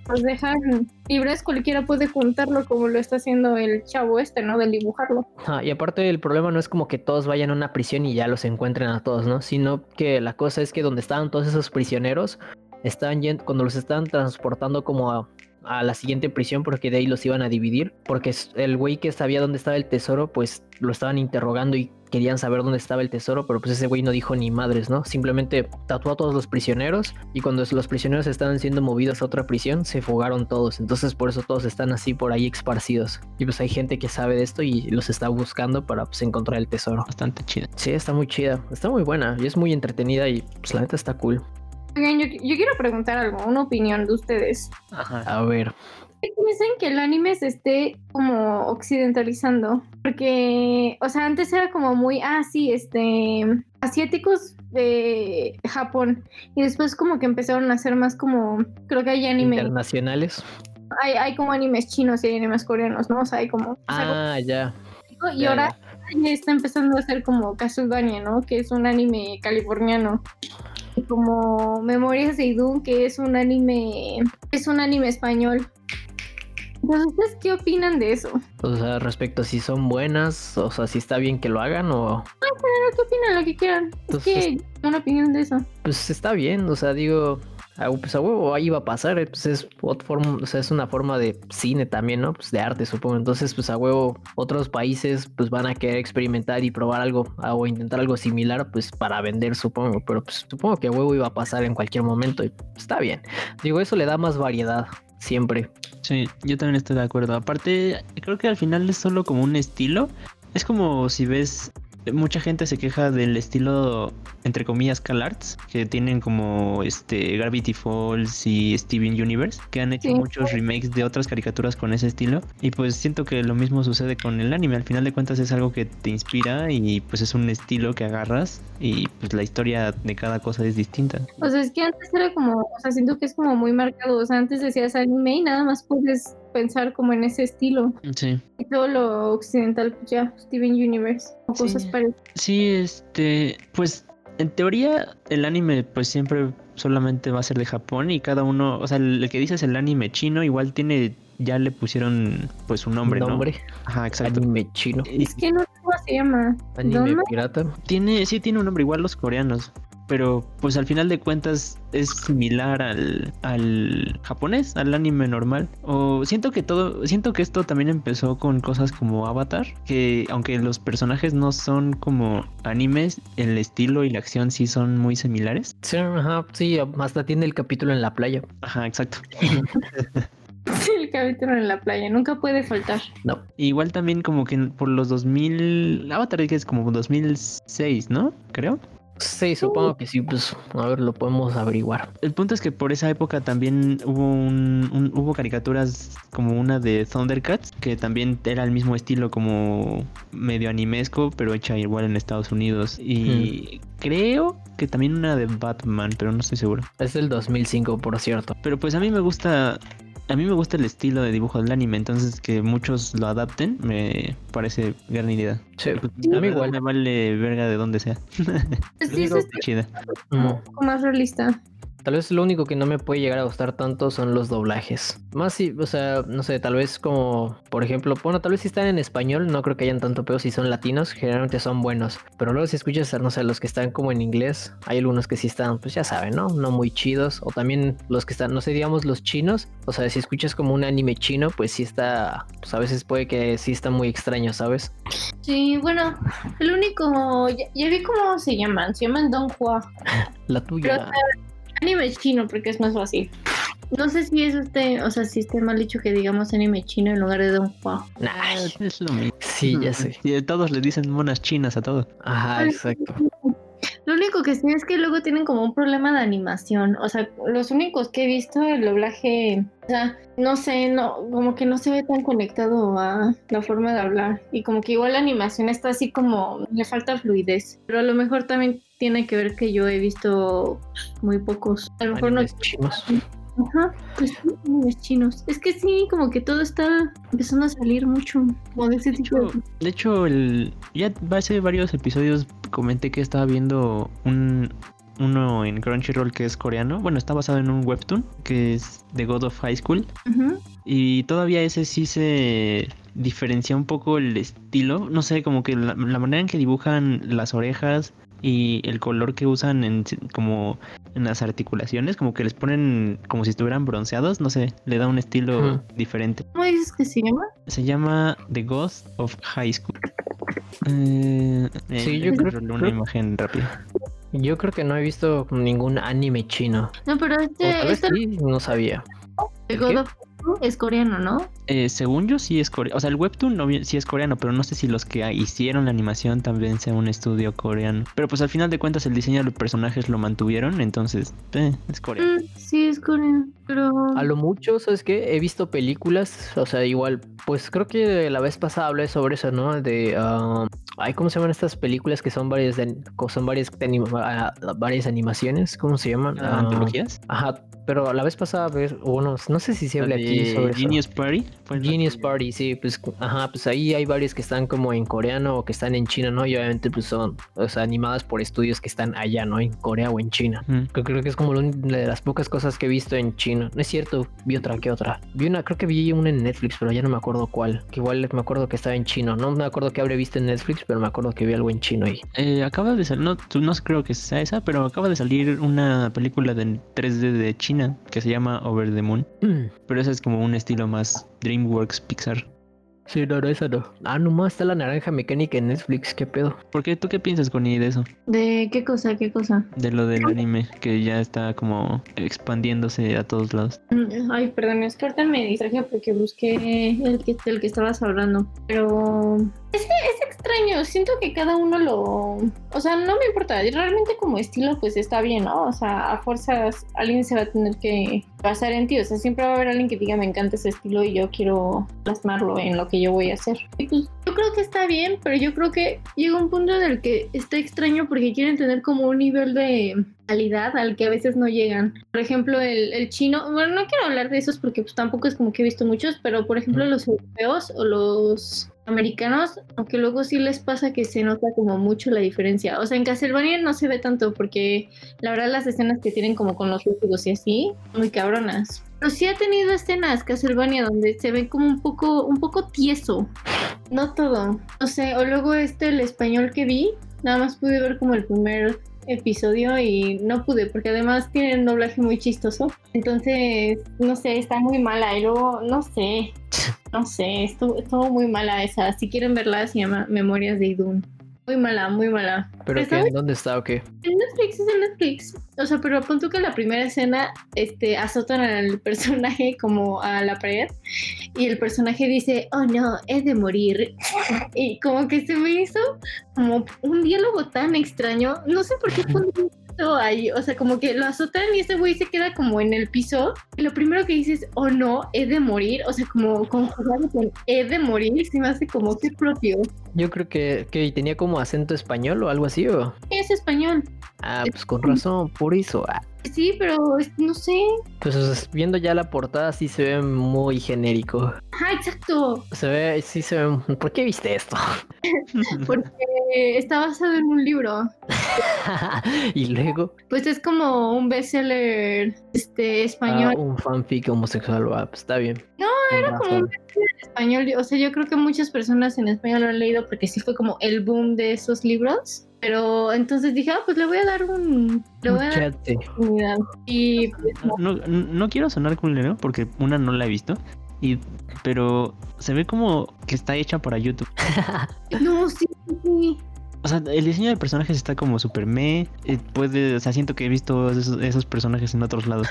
Los dejan libres, cualquiera puede juntarlo como lo está haciendo el chavo este, ¿no? Del dibujarlo. Ah, y aparte el problema no es como que todos vayan a una prisión y ya los encuentren a todos, ¿no? Sino que la cosa es que donde estaban todos esos prisioneros, estaban yendo, cuando los estaban transportando como a, a la siguiente prisión, porque de ahí los iban a dividir, porque el güey que sabía dónde estaba el tesoro, pues lo estaban interrogando y querían saber dónde estaba el tesoro, pero pues ese güey no dijo ni madres, ¿no? Simplemente tatuó a todos los prisioneros y cuando los prisioneros estaban siendo movidos a otra prisión, se fugaron todos. Entonces por eso todos están así por ahí esparcidos. Y pues hay gente que sabe de esto y los está buscando para pues encontrar el tesoro. Bastante chida. Sí, está muy chida, está muy buena y es muy entretenida y pues la neta está cool. Oigan, yo, yo quiero preguntar algo, una opinión de ustedes. Ajá. A ver, ¿Qué piensan que el anime se esté como occidentalizando? Porque, o sea, antes era como muy, ah, sí, este, asiáticos de Japón. Y después como que empezaron a hacer más como, creo que hay anime, internacionales. hay, hay como animes chinos y hay animes coreanos, ¿no? O sea, hay como... Ah, ya. y ya, ahora ya está empezando a ser como Castlevania, ¿no? Que es un anime californiano. Como Memorias de Idun, que es un anime, es un anime español. Entonces, ¿ustedes qué opinan de eso? O sea, respecto a si son buenas, o sea, si está bien que lo hagan o... Pero, ¿Qué opinan? Lo que quieran. Es Pues, que una opinión de eso. Pues está bien, o sea, digo, a- pues a huevo ahí va a pasar, pues es forma- o sea, es una forma de cine también, ¿no? Pues de arte, supongo. Entonces, pues a huevo otros países pues van a querer experimentar y probar algo a- o intentar algo similar, pues para vender, supongo. Pero pues supongo que a huevo iba a pasar en cualquier momento y está bien. Digo, eso le da más variedad siempre. Sí, yo también estoy de acuerdo. Aparte, creo que al final es solo como un estilo. Es como si ves, mucha gente se queja del estilo, entre comillas, CalArts, que tienen como este Gravity Falls y Steven Universe, que han hecho Sí. muchos remakes de otras caricaturas con ese estilo. Y pues siento que lo mismo sucede con el anime. Al final de cuentas es algo que te inspira y pues es un estilo que agarras y pues la historia de cada cosa es distinta. O sea, es que antes era como, o sea, siento que es como muy marcado. O sea, antes decías anime y nada más puedes pensar como en ese estilo. Sí. Y todo lo occidental, pues ya, Steven Universe o Sí. cosas parecidas. Sí, este, pues en teoría el anime pues siempre solamente va a ser de Japón y cada uno, o sea, el, que dices el anime chino igual tiene, ya le pusieron pues su nombre, ¿no? Nombre, Ajá, exacto. anime chino, Es que no sé cómo se llama. anime ¿Dónde? pirata. tiene, sí tiene un nombre igual los coreanos, pero pues al final de cuentas es similar al, al japonés, al anime normal. O siento que todo, siento que esto también empezó con cosas como Avatar, que aunque los personajes no son como animes, el estilo y la acción sí son muy similares. Sí, ajá, sí, hasta tiene el capítulo en la playa. Ajá, exacto. El capítulo en la playa, nunca puede faltar. No, Igual también como que por los 2000, Avatar que es como 2006, ¿no? Creo. Sí, supongo que sí, pues a ver, lo podemos averiguar. El punto es que por esa época también hubo un, un- hubo caricaturas como una de Thundercats que también era el mismo estilo como medio animesco pero hecha igual en Estados Unidos y creo que también una de Batman pero no estoy seguro. Es del 2005, por cierto. Pero pues a mí me gusta a mí me gusta el estilo de dibujo del anime entonces que muchos lo adapten me parece gran idea. Sí, Pues, a la mí igual. me vale verga de donde sea. Pues sí, es chida. Un poco más realista. Tal vez lo único que no me puede llegar a gustar tanto son los doblajes. Más si, o sea, no sé, tal vez como, por ejemplo, bueno, tal vez si están en español, no creo que hayan tanto peor si son latinos, generalmente son buenos. Pero luego si escuchas, no sé, los que están como en inglés, hay algunos que sí están, pues ya saben, ¿no? No muy chidos. O también los que están, no sé, digamos los chinos. O sea, si escuchas como un anime chino, pues sí está, pues a veces puede que sí está muy extraño, ¿sabes? Sí, bueno, el único, ya, ya vi cómo se llaman, se llaman Don Hua. La tuya. Anime chino, porque es más fácil. No sé si eso esté, o sea, si esté mal dicho que digamos anime chino en lugar de Don Hua. Nah, es lo mismo. sí, ya sé. Y todos le dicen monas chinas a todo. Ajá, exacto. Lo único que sí es que luego tienen como un problema de animación. O sea, los únicos que he visto el doblaje, o sea, no sé, no, como que no se ve tan conectado a la forma de hablar. Y como que igual la animación está así como, le falta fluidez. Pero a lo mejor también tiene que ver que yo he visto muy pocos. A lo mejor no. Animes chinos. Ajá, pues animes chinos. Es que sí, como que todo está empezando a salir mucho. Como de ese De tipo hecho, de. de hecho, el, ya hace varios episodios comenté que estaba viendo un uno en Crunchyroll que es coreano. Bueno, está basado en un webtoon que es The God of High School. Ujú. Y todavía ese sí se diferencia un poco el estilo. No sé, como que la, la manera en que dibujan las orejas y el color que usan en como en las articulaciones, como que les ponen como si estuvieran bronceados, no sé, le da un estilo diferente. ¿Cómo dices que se llama? Se llama The Ghost of High School. Eh, Sí, eh, yo creo- una creo- imagen rápida. Yo creo que no he visto ningún anime chino. No, pero O este, tal vez este sí, no sabía. ¿El God of War es coreano, ¿no? Eh, según yo sí es coreano, o sea, el webtoon no sí es coreano, pero no sé si los que hicieron la animación también sea un estudio coreano. Pero pues al final de cuentas el diseño de los personajes lo mantuvieron, entonces eh, es coreano. Mm, sí, es coreano, pero... A lo mucho, ¿sabes qué? He visto películas, o sea, igual, pues creo que la vez pasada hablé sobre eso, ¿no? De, ay, ¿cómo se llaman estas películas que son varias, de, son varias, de anima- ah, varias animaciones? ¿Cómo se llaman? Ah, ¿Antologías? Ajá, pero la vez pasada, ves, bueno, no sé si se La habla aquí sobre eso. Genius Party. fue la Genius Party, sí, pues, ajá, pues ahí hay varias que están como en coreano o que están en China, ¿no? Y obviamente pues son, o sea, animadas por estudios que están allá, ¿no? En Corea o en China. Que creo que es como lo un- de las pocas cosas que he visto en chino. No es cierto, vi otra que otra. Vi una, creo que vi una en Netflix, pero ya no me acuerdo cuál. Que igual me acuerdo que estaba en chino. No me acuerdo que habré visto en Netflix, pero me acuerdo que vi algo en chino ahí. Eh, acaba de salir, no, no creo que sea esa, pero acaba de salir una película de 3D de China que se llama Over the Moon. Pero ese es como un estilo más DreamWorks Pixar. Sí, no, no, esa no. Ah, nomás está la naranja mecánica en Netflix, qué pedo. ¿Por qué? ¿Tú qué piensas, Connie, de eso? ¿De qué cosa, qué cosa? De lo del anime, que ya está como expandiéndose a todos lados. Mm, Ay, perdón, es que ahorita me distraje porque busqué el que, del que estabas hablando. Pero es, es extraño, siento que cada uno lo... O sea, no me importa, realmente como estilo pues está bien, ¿no? O sea, a fuerzas alguien se va a tener que basar en ti. O sea, siempre va a haber alguien que diga me encanta ese estilo y yo quiero plasmarlo en lo que yo voy a hacer. Y pues yo creo que está bien, pero yo creo que llega un punto en el que está extraño porque quieren tener como un nivel de calidad al que a veces no llegan. Por ejemplo, el, el chino, bueno, no quiero hablar de esos porque pues tampoco es como que he visto muchos, pero por ejemplo los europeos o los americanos, aunque luego sí les pasa que se nota como mucho la diferencia. O sea, en Castlevania no se ve tanto porque la verdad las escenas que tienen como con los lúcidos y así, muy cabronas. Pero sí ha tenido escenas Castlevania donde se ve como un poco, un poco tieso. No todo. No sé, o luego este, el español que vi, nada más pude ver como el primer episodio y no pude porque además tiene un doblaje muy chistoso. Entonces, no sé, está muy mala y luego, no sé, no sé, estuvo, estuvo muy mala esa. Si quieren verla, se llama Memorias de Idun. Muy mala, muy mala. ¿Pero ¿Está qué? ¿Dónde está o qué? En Netflix, es en Netflix. O sea, pero apunto que en la primera escena este, azotan al personaje como a la pared y el personaje dice, oh no, he de morir. Y como que se me hizo como un diálogo tan extraño. No sé por qué ahí. O sea, como que lo azotan y ese güey se queda como en el piso. Y lo primero que dices, oh no, he de morir. O sea, como conjugado con he de morir, se me hace como que propio. Yo creo que, que tenía como acento español o algo así, ¿o? Es español. Ah, pues con razón, por eso. Ah, Sí, pero no sé. Pues viendo ya la portada sí se ve muy genérico. Ajá, exacto. Se ve, sí se ve... ¿Por qué viste esto? Porque está basado en un libro. y luego, Pues es como un bestseller este, ah, español. un fanfic homosexual, ah, pues está bien. No, era como un español. O sea, yo creo que muchas personas en español lo han leído porque sí fue como el boom de esos libros. Pero entonces dije, ah, pues le voy a dar un. Le voy a dar una. Y pues, no. No, quiero sonar culero porque una no la he visto. Y, pero se ve como que está hecha para YouTube. No, sí, sí. O sea, el diseño de personajes está como super me. eh, puede, o sea, siento que he visto esos, esos personajes en otros lados.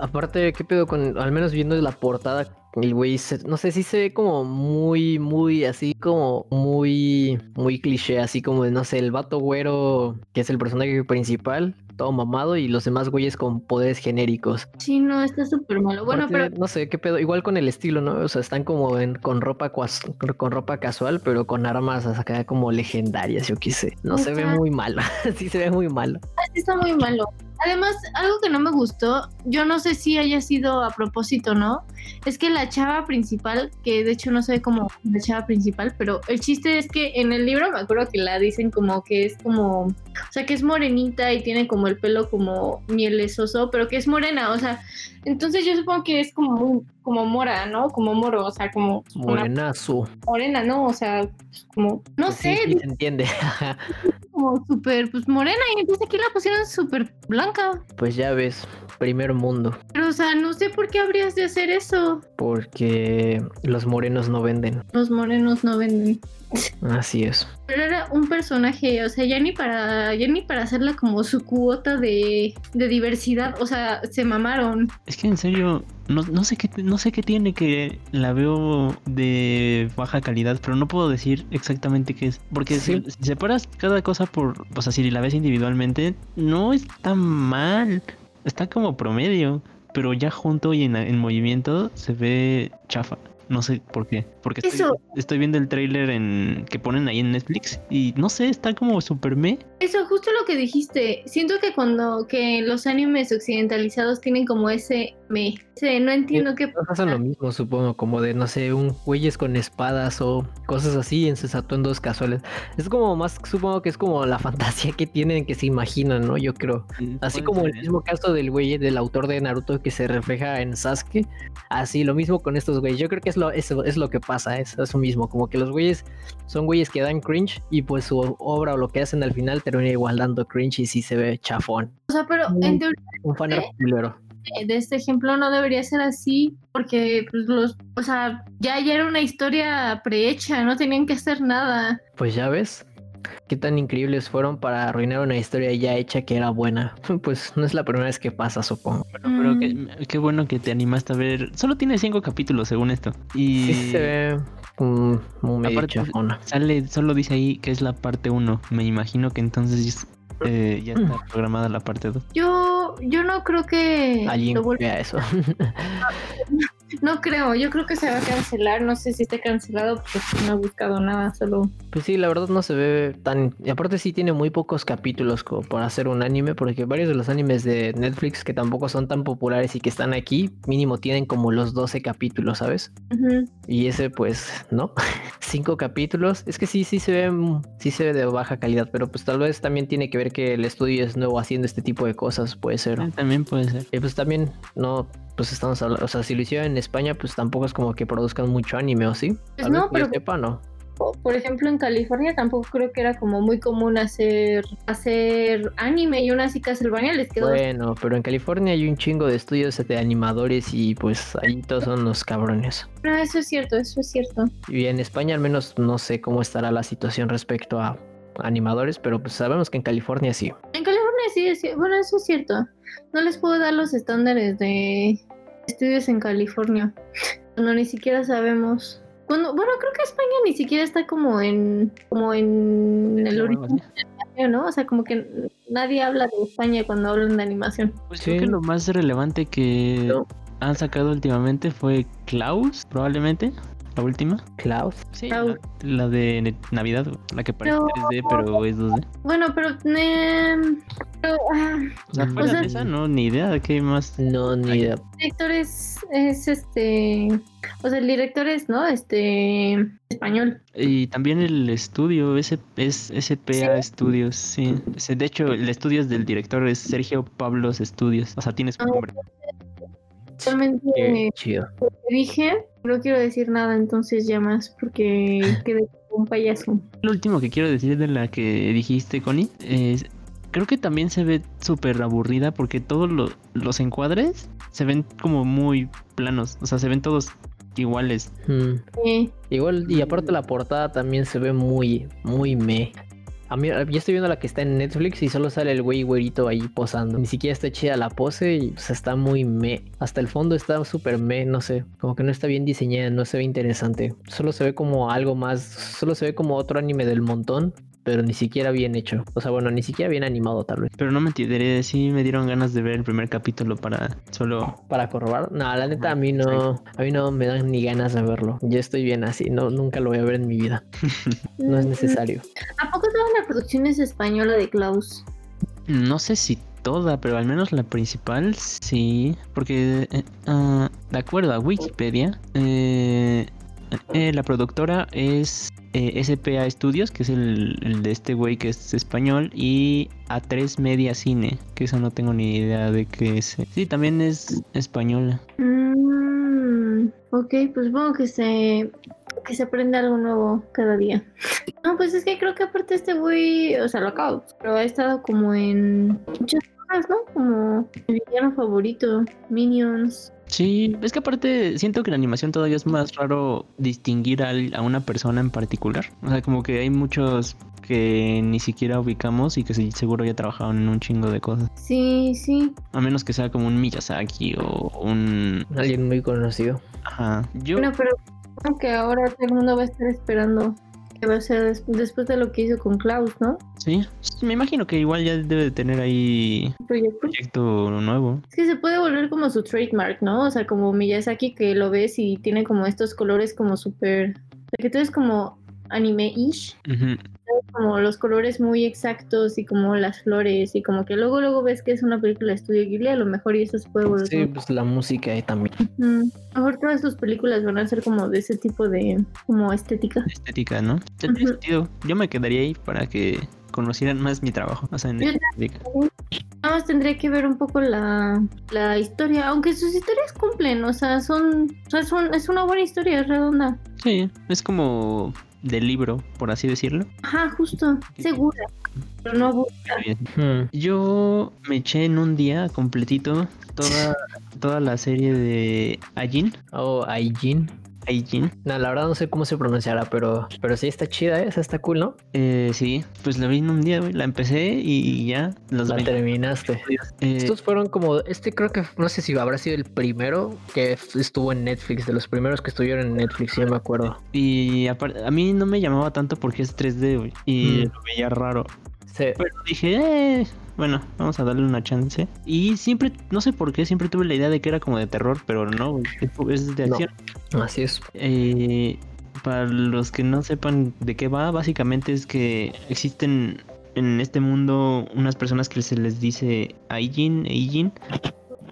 Aparte, ¿qué pedo con, al menos viendo la portada, el güey, no sé si se ve como muy, muy, así como muy, muy cliché, así como, de, no sé, el vato güero, que es el personaje principal, todo mamado, y los demás güeyes con poderes genéricos. Sí, no, está súper malo. Bueno, Aparte, pero no sé qué pedo, igual con el estilo, ¿no? O sea, están como en, con ropa cuas- con ropa casual, pero con armas acá como legendarias, yo qué sé. No se ve muy malo, sí se ve muy malo. sí está muy malo. Además, algo que no me gustó, yo no sé si haya sido a propósito, ¿no? Es que la chava principal, que de hecho no se ve como la chava principal, pero el chiste es que en el libro me acuerdo que la dicen como que es como, o sea, que es morenita y tiene como el pelo como mielesoso, pero que es morena, o sea, entonces yo supongo que es como muy- como mora, ¿no? Como moro, o sea, como una Morenazo. morena, ¿no? O sea, como, no Pues sí, sé, sí se entiende. como súper, pues morena, y entonces aquí la pusieron súper blanca. pues ya ves, primer mundo. Pero, o sea, no sé por qué habrías de hacer eso. Porque los morenos no venden. Los morenos no venden. Así es. Pero era un personaje, o sea, ya ni para, ya ni para hacerla como su cuota de, de diversidad, o sea, se mamaron. Es que en serio, no, no sé qué no sé qué tiene que la veo de baja calidad, pero no puedo decir exactamente qué es. Porque Sí. si, si separas cada cosa por, o sea, si la ves individualmente, no está mal. Está como promedio. Pero ya junto y en, en movimiento se ve chafa. No sé por qué. Porque estoy, Eso. estoy viendo el tráiler en que ponen ahí en Netflix y no sé, está como super me. Eso, justo lo que dijiste. Siento que cuando que los animes occidentalizados tienen como ese me, no entiendo qué Todos hacen lo mismo, supongo, como de, no sé, un güeyes con espadas o cosas así en sus atuendos casuales. Es como más, supongo que es como la fantasía que tienen, que se imaginan, ¿no? Yo creo. Así Puede como el ser, mismo caso del güey, del autor de Naruto que se refleja en Sasuke. Así, lo mismo con estos güeyes. Yo creo que es lo, es, es lo que pasa, es eso mismo. Como que los güeyes son güeyes que dan cringe y pues su obra o lo que hacen al final termina igual dando cringe y sí se ve chafón. O sea, pero Mm. en teoría Un fan ¿Eh? culero. De este ejemplo no debería ser así, porque pues los, o sea, ya, ya era una historia prehecha, no tenían que hacer nada. Pues ya ves. Qué tan increíbles fueron para arruinar una historia ya hecha que era buena. Pues no es la primera vez que pasa, supongo. Bueno, pero Mm. qué, qué bueno que te animaste a ver. Solo tiene cinco capítulos según esto. Y Sí se ve mm, muy medio Aparte, sale, solo dice ahí que es la parte 1. Me imagino que entonces eh, ya está programada la parte 2. Yo, yo no creo que Alguien lo vea eso. No creo, yo creo que se va a cancelar. No sé si está cancelado porque no he buscado nada, solo. Pues sí, la verdad no se ve tan... Y aparte sí tiene muy pocos capítulos como para hacer un anime, porque varios de los animes de Netflix que tampoco son tan populares y que están aquí, mínimo tienen como los 12 capítulos, ¿sabes? Y ese pues, ¿no? Cinco capítulos. Es que sí, sí se ve, mm, sí se ve de baja calidad, pero pues tal vez también tiene que ver que el estudio es nuevo haciendo este tipo de cosas, puede ser. Ah, También puede ser. Y pues también, no, pues estamos hablando, o sea, si lo hicieron en España, pues tampoco es como que produzcan mucho anime, ¿o sí? Pues no, pero- sepa, no. Por ejemplo, en California tampoco creo que era como muy común hacer, hacer anime y aún así Castlevania les quedó. Bueno, pero en California hay un chingo de estudios de animadores y pues ahí todos son los cabrones. No, eso es cierto, eso es cierto. Y en España al menos no sé cómo estará la situación respecto a animadores, pero pues sabemos que en California sí. En California sí, es cier- bueno, eso es cierto. No les puedo dar los estándares de estudios en California. No, ni siquiera sabemos. Bueno, bueno, creo que España ni siquiera está como en como en el origen. ¿no? O sea, como que nadie habla de España cuando hablan de animación. Pues Sí. creo que lo más relevante que No. han sacado últimamente fue Klaus, probablemente. La última. Klaus. Sí, Klaus. la, la de Navidad, la que parece Pero- 3D, pero es 2D. Bueno, pero, em, pero, ah, O sea, fuera O sea- de esa, no, ni idea de qué más. No, ni idea. el director es, es este, o sea, el director es, ¿no? Este, español. Y también el estudio, ese es SPA Studios, sí. De hecho, el estudio es del director, es Sergio Pablos Studios. O sea, tiene su Ah, nombre. Qué chido. te dije, no quiero decir nada entonces ya más porque quedé como un payaso. Lo último que quiero decir de la que dijiste, Connie, es... Creo que también se ve súper aburrida porque todos lo- los encuadres se ven como muy planos. O sea, se ven todos iguales. Mm. Eh, Igual, y aparte la portada también se ve muy, muy me. A mí, yo estoy viendo la que está en Netflix y solo sale el güey güerito ahí posando. Ni siquiera está chida la pose y pues, está muy me. Hasta el fondo está súper me, no sé. Como que no está bien diseñada, no se ve interesante. Solo se ve como algo más, solo se ve como otro anime del montón pero ni siquiera bien hecho. O sea, bueno, ni siquiera bien animado tal vez. Pero no me entenderé, sí me dieron ganas de ver el primer capítulo para solo... Para corrobar. No, la neta a mí no, a mí no me dan ni ganas de verlo. Yo estoy bien así, no, nunca lo voy a ver en mi vida. no es necesario. ¿A poco toda la producción es española de Klaus? No sé si toda, pero al menos la principal sí. Porque, eh, ah, de acuerdo a Wikipedia, eh, eh, la productora es eh, SPA Studios, que es el, de este güey que es español, y A3 Media Cine, que eso no tengo ni idea de qué es. Sí, también es española. Mm, ok, pues supongo que se, que se aprende algo nuevo cada día. No, pues es que creo que aparte este güey, o sea, lo acabo, pero ha estado como en muchas cosas, ¿no? Como mi villano favorito, Minions. Sí, es que aparte siento que la animación todavía es más raro distinguir a, a una persona en particular. O sea, como que hay muchos que ni siquiera ubicamos y que seguro ya trabajaron en un chingo de cosas. Sí, sí. A menos que sea como un Miyazaki o un... Alguien muy conocido. Ajá. Yo... Bueno, pero que ahora todo el mundo va a estar esperando que va a ser después de lo que hizo con Klaus, ¿no? Sí, me imagino que igual ya debe de tener ahí ¿Proyecto? proyecto nuevo. Es que se puede volver como su trademark, ¿no? O sea, como Miyazaki que lo ves y tiene como estos colores como súper... O sea, que tú es como anime-ish. Ujú. Como los colores muy exactos y como las flores y como que luego luego ves que es una película de estudio Ghibli, a lo mejor y eso se puede volver. Sí, pues la música ahí también. Ujú. A lo mejor todas sus películas van a ser como de ese tipo de como estética. Estética, ¿no? Tiene Ujú. sentido. Yo me quedaría ahí para que conocieran más mi trabajo. O sea, en Yo estética. Nada más tendría que ver un poco la, la historia, aunque sus historias cumplen, o sea, son, o sea, es, un- es una buena historia, es redonda. Sí, es como del libro, por así decirlo. Ajá, justo, segura, pero no. Bien. Hmm. Yo me eché en un día completito toda, toda la serie de Ajin. Oh, Aijin. No, la verdad no sé cómo se pronunciará, pero, pero sí está chida, ¿eh? esa está cool, ¿no? Eh, sí, pues la vi en un día, güey. La empecé y ya los La 20 terminaste. episodios. Eh, Estos fueron como, este creo que, no sé si habrá sido el primero que estuvo en Netflix, de los primeros que estuvieron en Netflix, sí me acuerdo. y aparte, a mí no me llamaba tanto porque es 3D, güey. Y Mm. lo veía raro. Sí, Pero dije, eh, bueno, vamos a darle una chance. Y siempre, no sé por qué, siempre tuve la idea de que era como de terror, pero no, es- de No. acción. así es. Eh, para los que no sepan de qué va, básicamente es que existen en este mundo unas personas que se les dice Aijin, Eijin,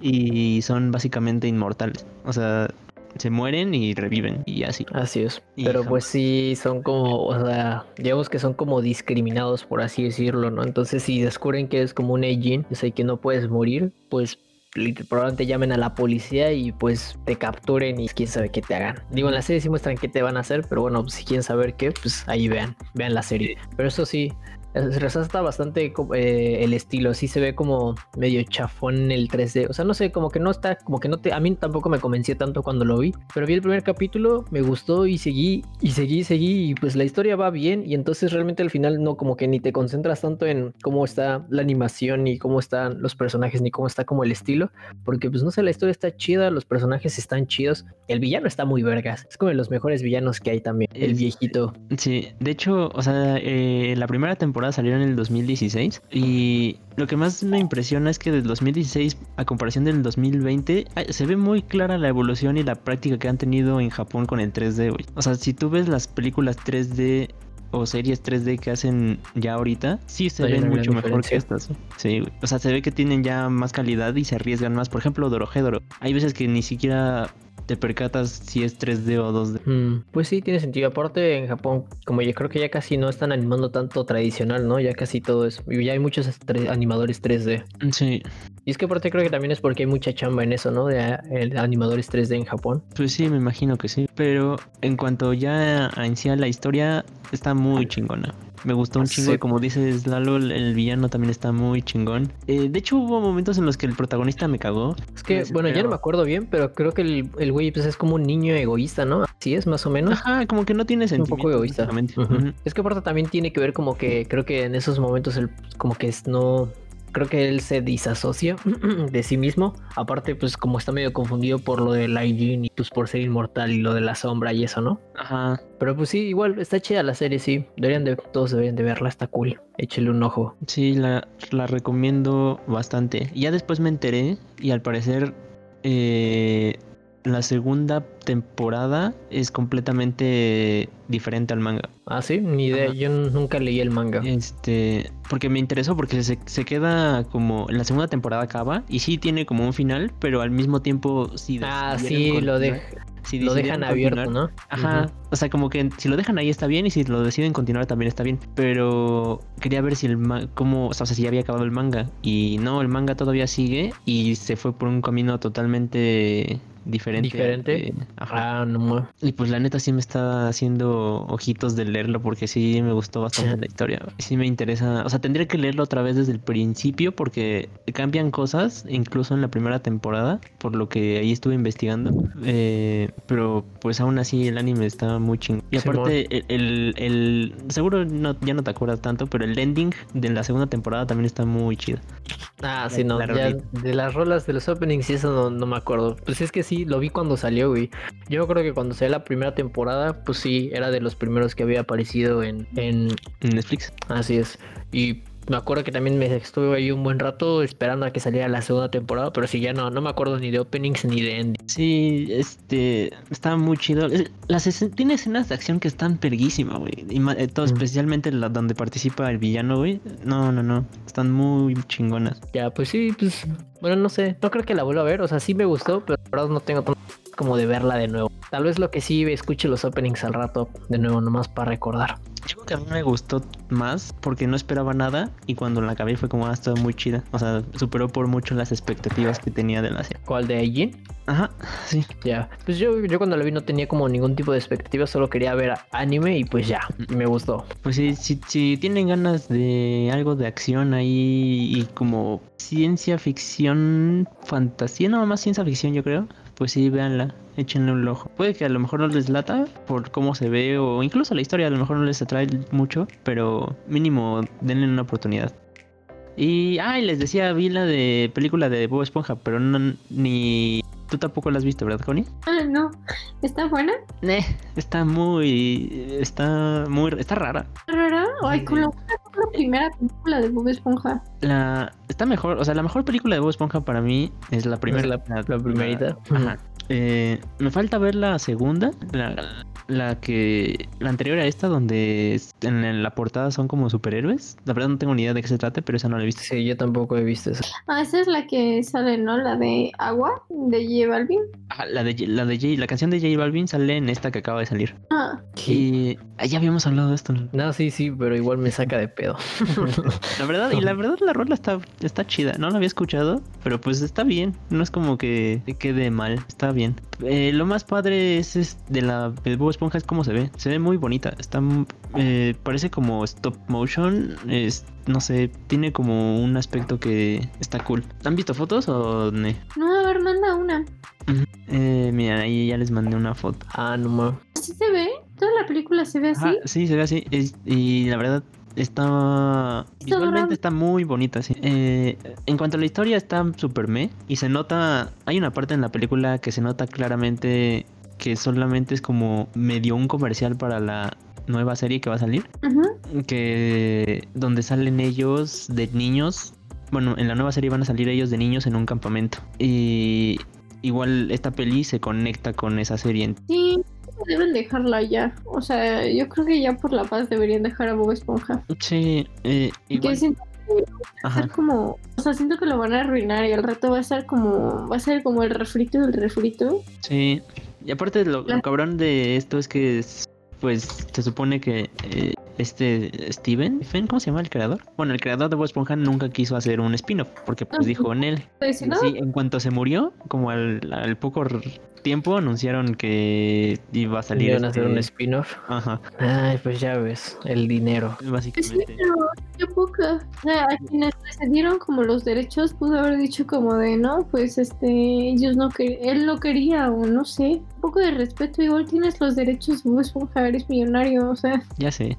y son básicamente inmortales. O sea, se mueren y reviven y así. Así es. Y Pero jamás- pues sí, son como, o sea, digamos que son como discriminados, por así decirlo, ¿no? Entonces si descubren que eres como un Eijin, o sea, que no puedes morir, pues probablemente llamen a la policía y pues te capturen y quién sabe qué te hagan. Digo, en la serie sí muestran qué te van a hacer, pero bueno, si quieren saber qué, pues ahí vean, vean la serie. Pero eso sí, resalta bastante eh, el estilo, sí se ve como medio chafón el 3D, o sea, no sé, como que no está, como que no te, a mí tampoco me convenció tanto cuando lo vi, pero vi el primer capítulo, me gustó y seguí, y seguí, seguí, y pues la historia va bien, y entonces realmente al final no, como que ni te concentras tanto en cómo está la animación, ni cómo están los personajes, ni cómo está como el estilo, porque pues no sé, la historia está chida, los personajes están chidos, el villano está muy vergas, es como de los mejores villanos que hay también, el viejito. Sí, de hecho, o sea, eh, la primera temporada salió en el 2016 y lo que más me impresiona es que del 2016 a comparación del 2020 ay, se ve muy clara la evolución y la práctica que han tenido en Japón con el 3D, güey. O sea, si tú ves las películas 3D o series 3D que hacen ya ahorita, sí se Hay ven mucho mejor que estas. Sí, güey. O sea, se ve que tienen ya más calidad y se arriesgan más. Por ejemplo, Dorohedoro. Hay veces que ni siquiera te percatas si es 3D o 2D. Mm, pues sí, tiene sentido. Aparte, en Japón, como yo creo que ya casi no están animando tanto tradicional, ¿no? Ya casi todo es. Ya hay muchos animadores 3D. Sí. Y es que aparte creo que también es porque hay mucha chamba en eso, ¿no? De, de animadores 3D en Japón. Pues sí, me imagino que sí. Pero en cuanto ya a en sí a la historia, está muy chingona. Me gustó un chingo Sí. y como dices Lalo, el- el villano también está muy chingón. Eh, de hecho hubo momentos en los que el protagonista me cagó. Es que, Me bueno, ya no me acuerdo bien, pero creo que el, el güey pues, es como un niño egoísta, ¿no? Así es, más o menos. Ajá, como que no tiene un sentimientos. poco egoísta. Es que aparte también tiene que ver como que creo que en esos momentos él como que es no creo que él se disasocia de sí mismo. Aparte pues como está medio confundido por lo de Jin y pues por ser inmortal y lo de la sombra y eso, ¿no? Ajá. Pero pues sí, igual está chida la serie, sí. Deberían de todos deberían de verla, está cool. Échale un ojo. Sí, la, la recomiendo bastante. Ya después me enteré y al parecer eh, la segunda temporada es completamente diferente al manga. Ah, sí, ni idea, Ajá. yo nunca leí el manga. Este, porque me interesó porque se, se queda como en la segunda temporada acaba y sí tiene como un final, pero al mismo tiempo sí. Ah, sí, lo, dej- si lo dejan abierto, continuar- ¿no? Ajá, o sea, como que si lo dejan ahí está bien y si lo deciden continuar también está bien. Pero quería ver si el manga, cómo, o sea, si ya había acabado el manga. Y no, el manga todavía sigue y se fue por un camino totalmente diferente. ¿Diferente? Eh, ajá. Ah, no Y pues la neta sí me está haciendo ojitos de leerlo porque sí me gustó bastante la historia. Sí me interesa, o sea, tendría que leerlo otra vez desde el principio porque cambian cosas, incluso en la primera temporada, por lo que ahí estuve investigando. Eh, pero pues aún así el anime está muy chingón. Y aparte, el, el, el- seguro no, ya no te acuerdas tanto, pero el ending de la segunda temporada también está muy chido. Ah, sí, no, la ya rolita. de las rolas de los openings y eso no, no me acuerdo. Pues es que sí, lo vi cuando salió, güey. Yo acuerdo que cuando salió la primera temporada, pues sí, era de los primeros que había aparecido en, en... En Netflix. Así es. Y me acuerdo que también me estuve ahí un buen rato esperando a que saliera la segunda temporada, pero sí, ya no, no me acuerdo ni de openings ni de endings. Sí, este, está muy chido. Las escen- tiene escenas de acción que están perguísimas, güey. Y eh, todo, Mm. especialmente la donde participa el villano, güey. No, no, no. Están muy chingonas. Ya, pues sí, pues, bueno, no sé, no creo que la vuelva a ver, o sea, sí me gustó, pero la verdad no tengo tanto como de verla de nuevo. Tal vez lo que sí escuche los openings al rato, de nuevo, nomás para recordar. Yo creo que a mí me gustó más porque no esperaba nada y cuando la acabé fue como, ah, está muy chida. O sea, superó por mucho las expectativas que tenía de la serie. ¿Cuál de Aijin? Ajá, sí. Ya, pues yo, yo cuando la vi no tenía como ningún tipo de expectativa, solo quería ver anime y pues ya, y me gustó. Pues sí, si, si tienen ganas de algo de acción ahí y como ciencia ficción, fantasía, no más ciencia ficción yo creo, pues sí, véanla, échenle un ojo. Puede que a lo mejor no les lata por cómo se ve o incluso la historia a lo mejor no les atrae mucho, pero mínimo denle una oportunidad. Y, ay, les decía, vi la de película de Bob Esponja, pero no, ni... Tú tampoco la has visto, ¿verdad, Connie? Ah, no. ¿Está buena? Eh, está muy... Está muy... Está rara. ¿Rara? Ay, con la, con la primera película de Bob Esponja. La está mejor, o sea, la mejor película de Bob Esponja para mí es la primera. la- la primerita. ajá. Eh, me falta ver la segunda, la, la que la anterior a esta donde en la portada son como superhéroes. La verdad no tengo ni idea de qué se trata, pero esa no la he visto. Sí, yo tampoco he visto eso. Ah, esa es la que sale, ¿no? La de Agua, de J Balvin. Ajá, la de la de J- la canción de J Balvin sale en esta que acaba de salir. Ah, Y ah, ya habíamos hablado de esto. ¿no? No, sí, sí, pero igual me saca de pedo. La verdad, y la verdad la rola está, está chida. No la había escuchado, pero pues está bien. No es como que quede mal. Está bien. Eh, lo más padre es, es de la de Bob Esponja es cómo se ve. Se ve muy bonita. Está eh, parece como stop motion. Es, no sé, tiene como un aspecto que está cool. ¿Han visto fotos o no? no, a ver, manda una. Eh, mira, ahí ya les mandé una foto. Ah, no ma. ¿Así se ve? ¿Toda la película se ve así? Ajá, sí, se ve así. Es- y la verdad está... Visualmente está muy bonita, sí. Eh, en cuanto a la historia está súper me. Y se nota... Hay una parte en la película que se nota claramente que solamente es como medio un comercial para la nueva serie que va a salir. Que... Donde salen ellos de niños. Bueno, en la nueva serie van a salir ellos de niños en un campamento. Y... Igual esta peli se conecta con esa serie. Sí, deben dejarla ya. O sea, yo creo que ya por la paz deberían dejar a Bob Esponja. Sí, eh, igual... siento que va a ser como, o sea, siento que lo van a arruinar y al rato va a ser como, va a ser como el refrito del refrito. Sí, y aparte lo, lo La- cabrón de esto es que es- pues se supone que eh, este Steven, ¿cómo se llama el creador? Bueno, el creador de Bob Esponja nunca quiso hacer un spin-off porque pues dijo en él. Pues, sí, en cuanto se murió, como al, al poco tiempo anunciaron que iba a salir Iban a hacer este- un spin-off. Ajá, Ay, pues ya ves, el dinero. Pues sí, básicamente. pero qué poca. O sea, a quienes le cedieron como los derechos pudo haber dicho como de no, pues este, ellos no que él no quería o no sé. Un poco de respeto, igual tienes los derechos, Bob Esponja, eres millonario, o sea. Ya sé.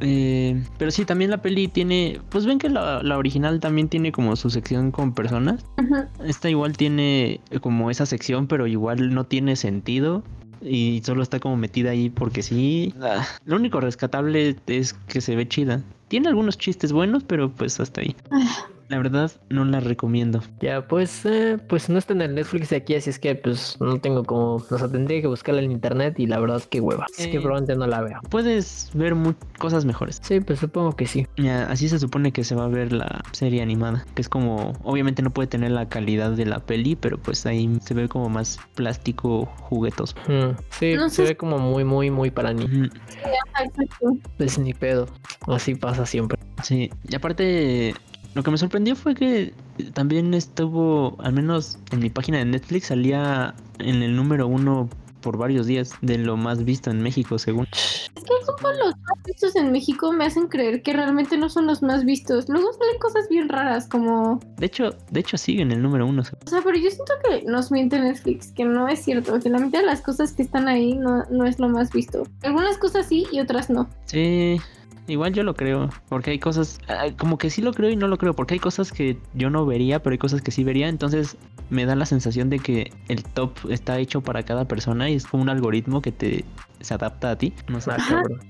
Eh, pero sí, también la peli tiene. Pues ven que la, la original también tiene como su sección con personas. ajá. Esta igual tiene como esa sección, pero igual no tiene sentido. Y solo está como metida ahí porque sí. Ah, Lo único rescatable es que se ve chida. Tiene algunos chistes buenos, pero pues hasta ahí. Ah. La verdad, no la recomiendo. Ya, pues, eh, pues no está en el Netflix de aquí, así es que pues no tengo como, o sea, tendría que buscarla en internet y la verdad que hueva. Es que Eh. probablemente no la veo. Puedes ver cosas mejores. Sí, pues supongo que sí. Ya, así se supone que se va a ver la serie animada, que es como, obviamente no puede tener la calidad de la peli, pero pues ahí se ve como más plástico, juguetos. Mm, sí, No se sé ve como muy, muy, muy para Ah, Exacto. Pues ni pedo. Así pasa siempre. Sí, y aparte, lo que me sorprendió fue que también estuvo, al menos en mi página de Netflix, salía en el número uno por varios días de lo más visto en México, según. Es que como los más vistos en México me hacen creer que realmente no son los más vistos. Luego salen cosas bien raras como... De hecho, de hecho sigue en el número uno. O sea, pero yo siento que nos miente Netflix, que no es cierto, que la mitad de las cosas que están ahí no, no es lo más visto. Algunas cosas sí y otras no. Sí, igual yo lo creo, porque hay cosas, ah, como que sí lo creo y no lo creo, porque hay cosas que yo no vería, pero hay cosas que sí vería, entonces me da la sensación de que el top está hecho para cada persona y es como un algoritmo que te se adapta a ti. No sé.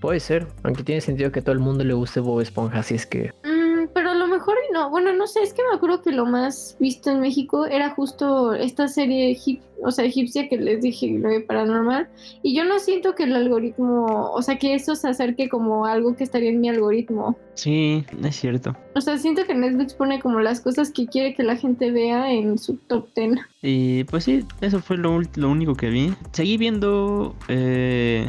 Puede ser. Aunque tiene sentido que a todo el mundo le guste Bob Esponja, así es que. Mm, pero a lo mejor y no. Bueno, no sé, es que me acuerdo que lo más visto en México era justo esta serie egip- o sea, egipcia que les dije, lo de paranormal. Y yo no siento que el algoritmo, o sea, que eso se acerque como algo que estaría en mi algoritmo. Sí, es cierto. O sea, siento que Netflix pone como las cosas que quiere que la gente vea en su top 10. Y pues sí, eso fue lo, lo único que vi. Seguí viendo eh,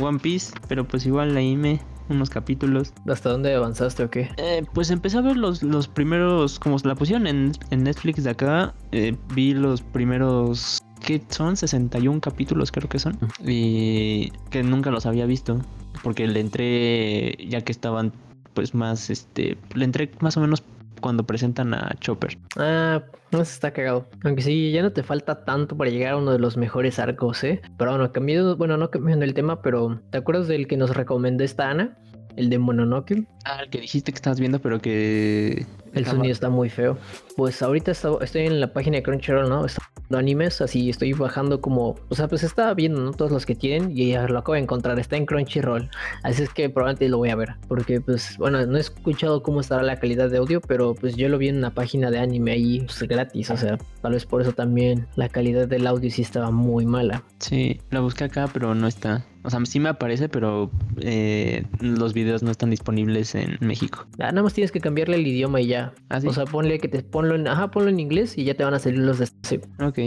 One Piece, pero pues igual ahí me unos capítulos. ¿Hasta dónde avanzaste o qué? Eh, pues empecé a ver los, los primeros, como la pusieron en, en Netflix de acá, eh, vi los primeros, ¿qué son? 61 capítulos creo que son. Y que nunca los había visto, porque le entré ya que estaban pues más, este, le entré más o menos cuando presentan a Chopper. Ah, no se está cagado. Aunque sí, ya no te falta tanto para llegar a uno de los mejores arcos, ¿eh? Pero bueno, cambiando, bueno, no cambiando el tema, pero ¿te acuerdas del que nos recomendó esta Ana? El de Mononoke. Ah, el que dijiste que estabas viendo, pero que... El sonido está muy feo. Pues ahorita está- estoy en la página de Crunchyroll, ¿no? Estoy viendo animes, así estoy bajando como... O sea, pues estaba viendo, ¿no? Todos los que tienen y ya lo acabo de encontrar. Está en Crunchyroll. Así es que probablemente lo voy a ver. Porque, pues, bueno, no he escuchado cómo estará la calidad de audio, pero pues yo lo vi en una página de anime ahí pues, gratis. O sea, tal vez por eso también la calidad del audio sí estaba muy mala. Sí, la busqué acá, pero no está. O sea, sí me aparece, pero eh, los videos no están disponibles en México. Ah, nada más tienes que cambiarle el idioma y ya. ¿Ah, sí? O sea, ponle que te ponlo en, ajá, ponlo en inglés y ya te van a salir los de sí. ok.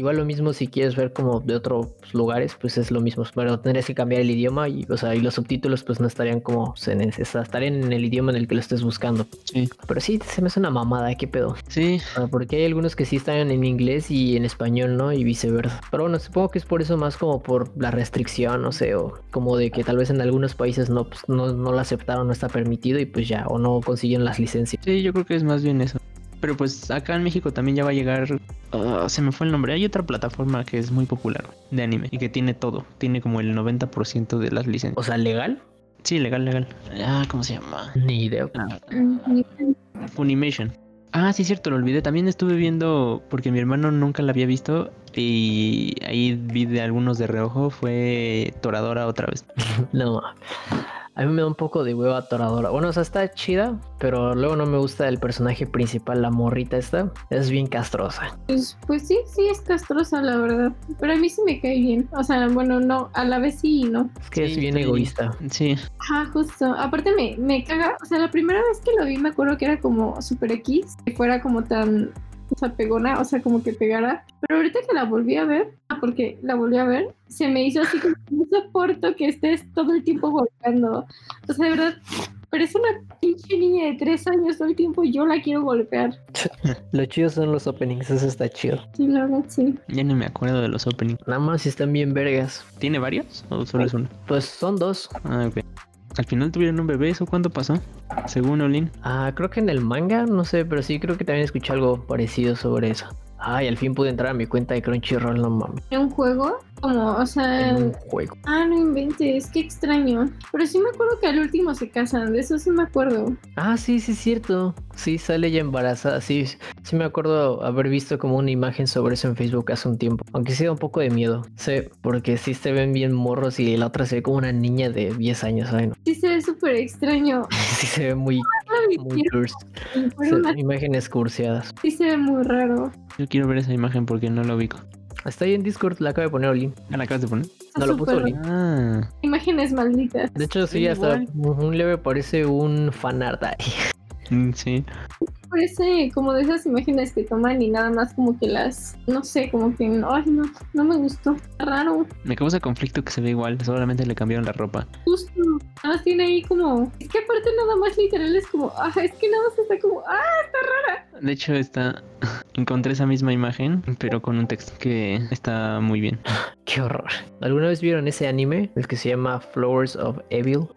Igual lo mismo si quieres ver como de otros lugares, pues es lo mismo. Pero tendrías que cambiar el idioma y, o sea, y los subtítulos pues no estarían como estarían en el idioma en el que lo estés buscando. Sí. Pero sí, se me hace una mamada, qué pedo. Sí, Ah, Porque hay algunos que sí están en inglés y en español, ¿no? Y viceversa. Pero bueno, supongo que es por eso más como por la restricción, no sé, o como de que tal vez en algunos países no, pues, no, no lo aceptaron, no está permitido y pues ya, o no consiguieron las licencias. sí, yo creo que es más bien eso. Pero pues acá en México también ya va a llegar. ah, se me fue el nombre. Hay otra plataforma que es muy popular de anime y que tiene todo. Tiene como el 90% de las licencias. O sea, legal, Sí, legal, legal. Ah, ¿cómo se llama? ni idea. Ah, Funimation. Ah, sí, cierto, lo olvidé. También estuve viendo, porque mi hermano nunca la había visto, y ahí vi de algunos de reojo, fue Toradora otra vez. No. A mí me da un poco de hueva toradora. Bueno, o sea, está chida, pero luego no me gusta el personaje principal, la morrita esta. Es bien castrosa. Pues, pues sí, sí es castrosa, la verdad. Pero a mí sí me cae bien. O sea, bueno, no, a la vez sí y no. Es que Sí, es bien egoísta. Sí, Ajá, justo. Aparte me, me caga. O sea, la primera vez que lo vi me acuerdo que era como Super X. Que fuera como tan sea, pegona, o sea, como que pegara. Pero ahorita que la volví a ver, ah, porque la volví a ver, se me hizo así como no soporto que estés todo el tiempo golpeando. O sea, de verdad, parece una pinche niña de tres años todo el tiempo yo la quiero golpear. Lo chido son los openings, eso está chido. Sí, la verdad, sí. Ya ni me acuerdo de los openings. Nada más si están bien vergas. ¿Tiene varios o solo es uno? Pues son dos. Ah, ok. Al final tuvieron un bebé, ¿eso cuándo pasó? Según Olin. Ah, creo que en el manga, no sé, pero sí creo que también escuché algo parecido sobre eso. Ay, al fin pude entrar a mi cuenta de Crunchyroll, no mames. ¿En un juego? Como, o sea... En un juego. Ah, no inventes, qué extraño. Pero sí me acuerdo que al último se casan, de eso sí me acuerdo. Ah, sí, sí, es cierto. Sí, sale ya embarazada. Sí, sí me acuerdo haber visto como una imagen sobre eso en Facebook hace un tiempo. Aunque sí da un poco de miedo. Sí, porque sí se ven bien morros y la otra se ve como una niña de 10 años, ¿sabes? Sí se ve súper extraño. Sí se ve muy, muy cursi. Fueron Se- unas- imágenes cursiadas. Sí se ve muy raro. Yo quiero ver esa imagen porque no lo ubico. Está ahí en Discord, la acabo de poner Oli. ¿Ah, la acabas de poner? Está No lo puso súper- Oli. Ah, Imágenes malditas. De hecho, sí, hasta un leve parece un fanart ahí. Mm, sí. Parece como de esas imágenes que toman y nada más como que las, no sé, como que, ay no, no me gustó. Está Raro. Me causa conflicto que se ve igual, solamente le cambiaron la ropa. Justo. Nada más tiene ahí como, es que aparte nada más literal es como, ah, es que nada más está como, ah, De hecho, está. Encontré esa misma imagen, pero con un texto que está muy bien. Qué horror. ¿Alguna vez vieron ese anime? El que se llama Flowers of Evil.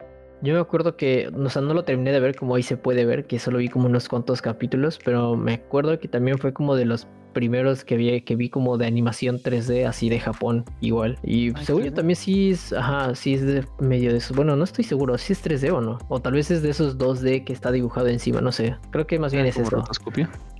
Yo me acuerdo que, o sea, no lo terminé de ver como ahí se puede ver, que solo vi como unos cuantos capítulos, pero me acuerdo que también fue como de los primeros que vi, que vi como de animación 3D así de Japón igual. Y Ay, según qué yo también sí es, ajá, sí es de medio de eso. Bueno, no estoy seguro, si es 3D o no. O tal vez es de esos 2D que está dibujado encima, no sé. Creo que más bien es eso.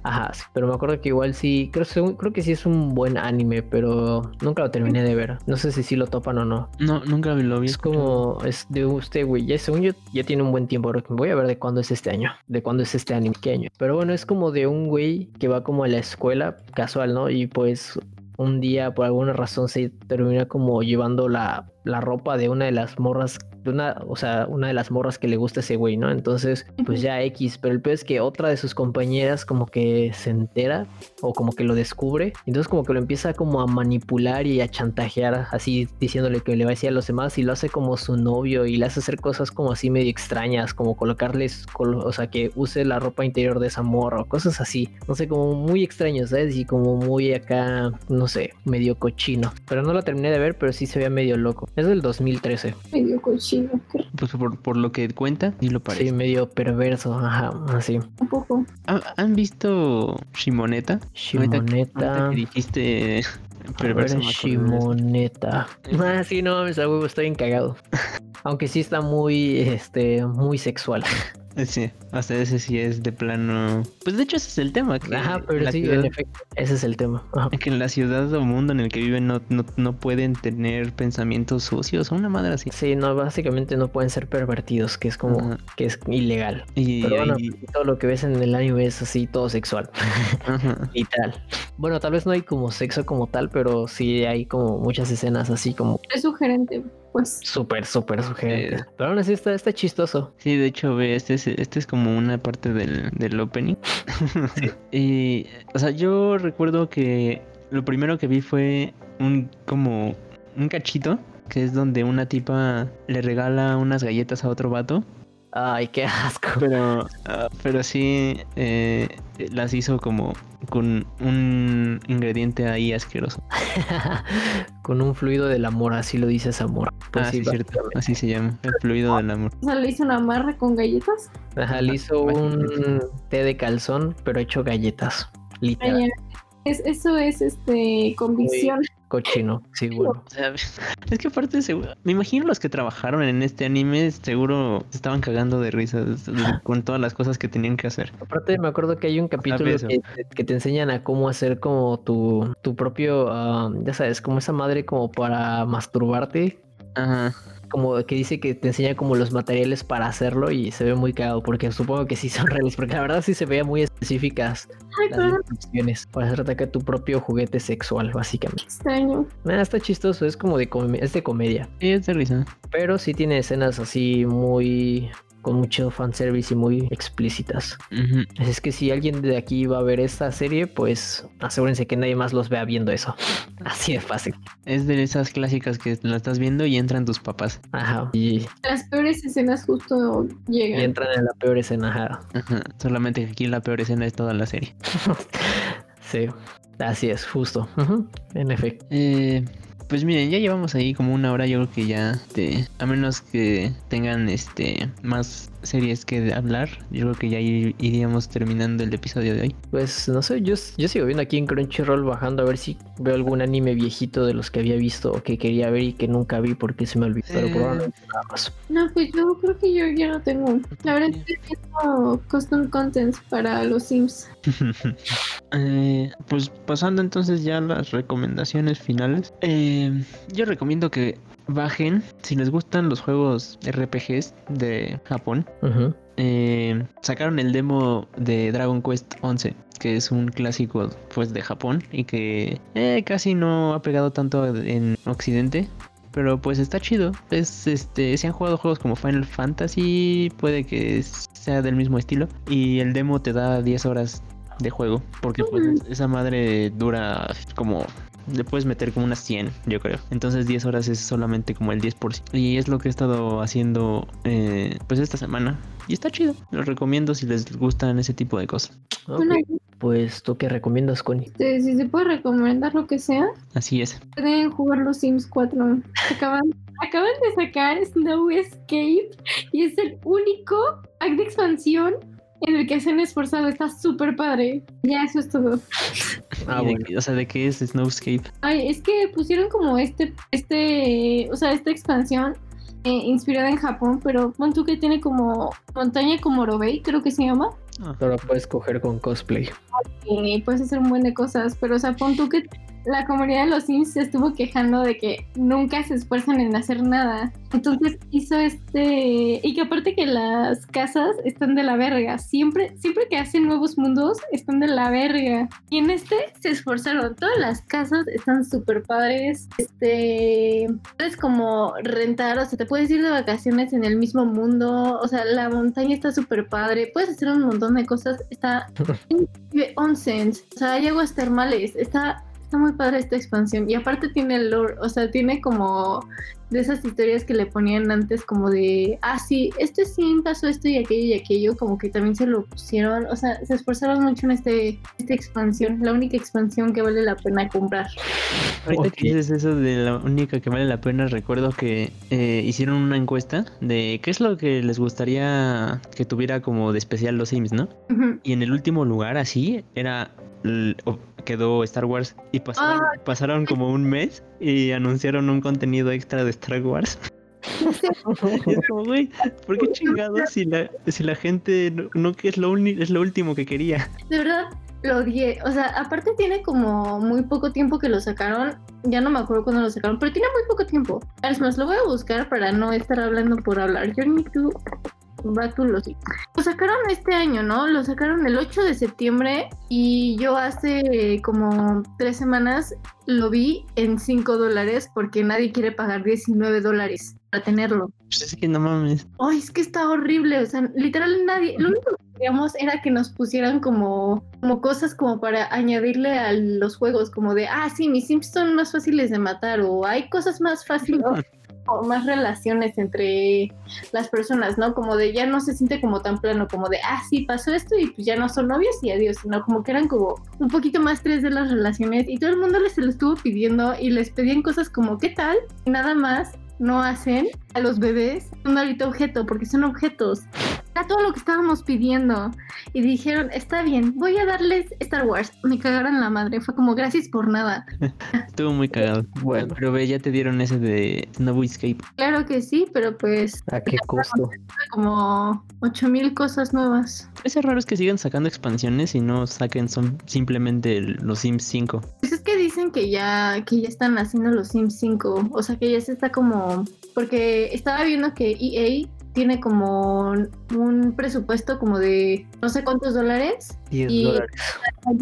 Ajá, sí, pero me acuerdo que igual sí, creo, creo que sí es un buen anime, pero nunca lo terminé de ver. No sé si sí lo topan o no. No, nunca lo vi. Es como, es de usted, güey. Ya según yo, ya tiene un buen tiempo. Voy a ver de cuándo es este año. De cuándo es este anime, qué año. Pero bueno, es como de un güey que va como a la escuela casual, ¿no? Y pues un día por alguna razón se termina como llevando la, la ropa de una de las morras, una, o sea, una de las morras que le gusta ese güey, ¿no? Entonces, pues ya X, pero el peor es que otra de sus compañeras como que se entera o como que lo descubre, entonces como que lo empieza como a manipular y a chantajear, así diciéndole que le va a decir a los demás y lo hace como su novio y le hace hacer cosas como así medio extrañas, como colocarles, colo- o sea, que use la ropa interior de esa morra o cosas así, no sé, como muy extraño, ¿sabes? Y como muy acá, no sé, medio cochino, pero no lo terminé de ver, pero sí se veía medio loco. Es del 2013, medio cochino, Pues por, por lo que cuenta, sí lo parece. sí, medio perverso, ajá, así. un poco. ¿Ha- ¿Han visto Shimoneta? Shimoneta. que dijiste perverso. ver. Shimoneta. Ah, sí, no mames, a huevo, estoy bien cagado. Aunque sí está muy, este, muy sexual. Sí, hasta ese sí es de plano. Pues de hecho ese es el tema. Que Ajá, pero sí, ciudad- en efecto, ese es el tema. Ajá. que en la ciudad o mundo en el que viven no, no, no pueden tener pensamientos sucios o una madre así. Sí, no, básicamente no pueden ser pervertidos, que es como, Ajá. que es ilegal. Y Pero bueno, ahí- todo lo que ves en el anime es así, todo sexual, ajá. literal. Bueno, tal vez no hay como sexo como tal, pero sí hay como muchas escenas así como Es sugerente, pues. súper, súper sugerentes. Pero aún así está, está chistoso. Sí, de hecho, ve, este es, este es como una parte del, del opening. y, o sea, yo recuerdo que lo primero que vi fue un como un cachito, que es donde una tipa le regala unas galletas a otro vato. Ay, qué asco. Pero, pero sí eh, las hizo como con un ingrediente ahí asqueroso. Con un fluido del amor, así lo dices amor. Pues ah, sí, cierto. Así se llama. El fluido del amor. O sea, le hizo una amarra con galletas. Ajá, le hizo un té de calzón, pero hecho galletas. Literal. Es, eso es este convicción. Cochino, sí, bueno. O sea, es que aparte, seguro- me imagino los que trabajaron en este anime, seguro se estaban cagando de risas con todas las cosas que tenían que hacer. Aparte, me acuerdo que hay un capítulo que te enseñan a cómo hacer como tu, tu propio, ah, ya sabes, como esa madre como para masturbarte. Ajá. Como que dice que te enseña como los materiales para hacerlo y se ve muy cagado porque supongo que sí son reales, porque la verdad sí se veía muy específicas Ay, las instrucciones para hacerte acá tu propio juguete sexual, básicamente. extraño. Está chistoso, es como de, es de comedia. Sí, es de risa. Pero sí tiene escenas así muy, con mucho fanservice y muy explícitas. Así es que si alguien de aquí va a ver esta serie, pues asegúrense que nadie más los vea viendo eso. Así de fácil. Es de esas clásicas que la estás viendo y entran tus papás. Ajá. Y, Las peores escenas justo y llegan. entran en la peor escena. ajá. Ajá. Solamente que aquí la peor escena es toda la serie. Sí. Así es, justo. En efecto. Eh, pues miren, ya llevamos ahí como una hora. Yo creo que ya, este, a menos que tengan este más series que hablar, yo creo que ya ir- iríamos terminando el episodio de hoy. Pues no sé, yo, yo sigo viendo aquí en Crunchyroll bajando a ver si veo algún anime viejito de los que había visto o que quería ver y que nunca vi porque se me olvidó. Pero Eh. probablemente nada más. No, pues yo creo que yo ya no tengo. La verdad estoy viendo custom contents para los Sims. Eh, pues pasando entonces ya a las recomendaciones finales. Eh, yo recomiendo que bajen, si les gustan los juegos RPGs de Japón. Eh, sacaron el demo de Dragon Quest 11, que es un clásico pues de Japón y que eh, casi no ha pegado tanto en Occidente. Pero pues está chido. Es este, si han jugado juegos como Final Fantasy, puede que sea del mismo estilo. Y el demo te da 10 horas de juego. Porque pues Ujú. esa madre dura como le puedes meter como unas 100, yo creo. Entonces 10 horas es solamente como el 10%. Y es lo que he estado haciendo eh, pues esta semana. Y está chido. Lo recomiendo si les gustan ese tipo de cosas. Pues, ¿tú qué recomiendas, Connie? este, si se puede recomendar lo que sea, Así es. pueden jugar los Sims 4. Acaban, acaban de sacar Snow Escape y es el único pack de expansión en el que se han esforzado. Está súper padre. Ya, eso es todo. Ah, bueno. o sea, ¿de qué es Snowscape? Ay, es que pusieron como este, este, o sea, esta expansión eh, inspirada en Japón, pero pon tú que tiene como montaña como Orobei, creo que se llama. Ah, Ahora puedes coger con cosplay. Y puedes hacer un buen de cosas, pero o sea, pon tú que la comunidad de los Sims se estuvo quejando de que nunca se esfuerzan en hacer nada. Entonces hizo este. Y que aparte que las casas están de la verga. Siempre, siempre que hacen nuevos mundos, están de la verga. Y en este se esforzaron. Todas las casas están súper padres. Este. Puedes como rentar, o sea, te puedes ir de vacaciones en el mismo mundo. O sea, la montaña está súper padre. Puedes hacer un montón de cosas. Está Vive onsens, o sea, hay aguas termales. Está, está muy padre esta expansión. Y aparte tiene el lore, o sea, tiene como de esas historias que le ponían antes, como de, ah, sí, este sí pasó esto y aquello y aquello, como que también se lo pusieron. O sea, se esforzaron mucho en este, esta expansión, la única expansión que vale la pena comprar. Ahorita que dices eso de la única que vale la pena, recuerdo que eh, hicieron una encuesta de qué es lo que les gustaría que tuviera como de especial los Sims, ¿no? Y en el último lugar, así, era. Quedó Star Wars. Y pasaron, pasaron como un mes y anunciaron un contenido extra de Star Wars. Y es como, güey, ¿por qué chingados si la, si la gente no, no que es lo, uni- es lo último que quería? De verdad, lo odié. O sea, aparte tiene como muy poco tiempo que lo sacaron. Ya no me acuerdo cuándo lo sacaron, pero tiene muy poco tiempo. Es más, lo voy a buscar para no estar hablando por hablar. Journey to Back to los Lo sacaron este año, ¿no? Lo sacaron el 8 de septiembre y yo hace como tres semanas lo vi en 5 dólares porque nadie quiere pagar 19 dólares para tenerlo. Pues es que no mames. Ay, es que está horrible. O sea, literal nadie. Lo único que queríamos era que nos pusieran como, como cosas como para añadirle a los juegos, como de, ah, sí, mis Sims son más fáciles de matar, o hay cosas más fáciles, o más relaciones entre las personas, ¿no? Como de ya no se siente como tan plano, como de, ah, sí, pasó esto y pues ya no son novios y adiós, sino como que eran como un poquito más tres de las relaciones y todo el mundo les se lo estuvo pidiendo y les pedían cosas como, ¿qué tal? Nada más no hacen a los bebés un ahorita objeto, porque son objetos. Era todo lo que estábamos pidiendo. Y dijeron, está bien, voy a darles Star Wars. Me cagaron la madre. Fue como, gracias por nada. Estuvo muy cagado. Bueno. Pero ve, ya te dieron ese de Snow Escape. Claro que sí, pero pues ¿A qué costo? como 8000 cosas nuevas. Ese raro es que sigan sacando expansiones y no saquen son simplemente los Sims 5. Pues es que dicen que ya, que ya están haciendo los Sims 5. O sea que ya se está como. Porque estaba viendo que EA tiene como un presupuesto como de no sé cuántos dólares. 10 Y- dólares.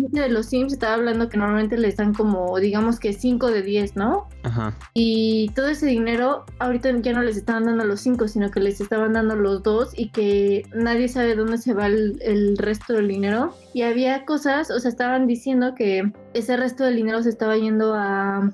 De los Sims estaba hablando que normalmente les dan como, digamos que 5 de 10, ¿no? Ajá. Y todo ese dinero ahorita ya no les estaban dando los 5, sino que les estaban dando los 2 y que nadie sabe dónde se va el, el resto del dinero. Y había cosas, o sea, estaban diciendo que ese resto del dinero se estaba yendo a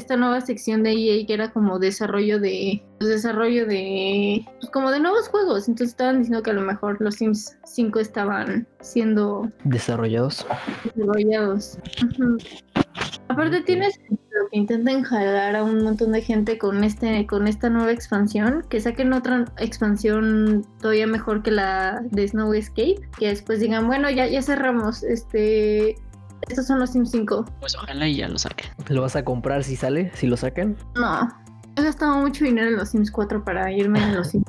esta nueva sección de EA que era como desarrollo de pues, desarrollo de pues, como de nuevos juegos entonces estaban diciendo que a lo mejor los Sims 5 estaban siendo Desarrollados. desarrollados. Aparte tienes que intenten jalar a un montón de gente con este con esta nueva expansión, que saquen otra expansión todavía mejor que la de Snow Escape, que después digan, bueno, ya ya cerramos, este estos son los Sims 5. Pues ojalá y ya lo saquen. ¿Lo vas a comprar si sale? Si lo sacan. No. He gastado mucho dinero en los Sims 4 para irme en los Sims.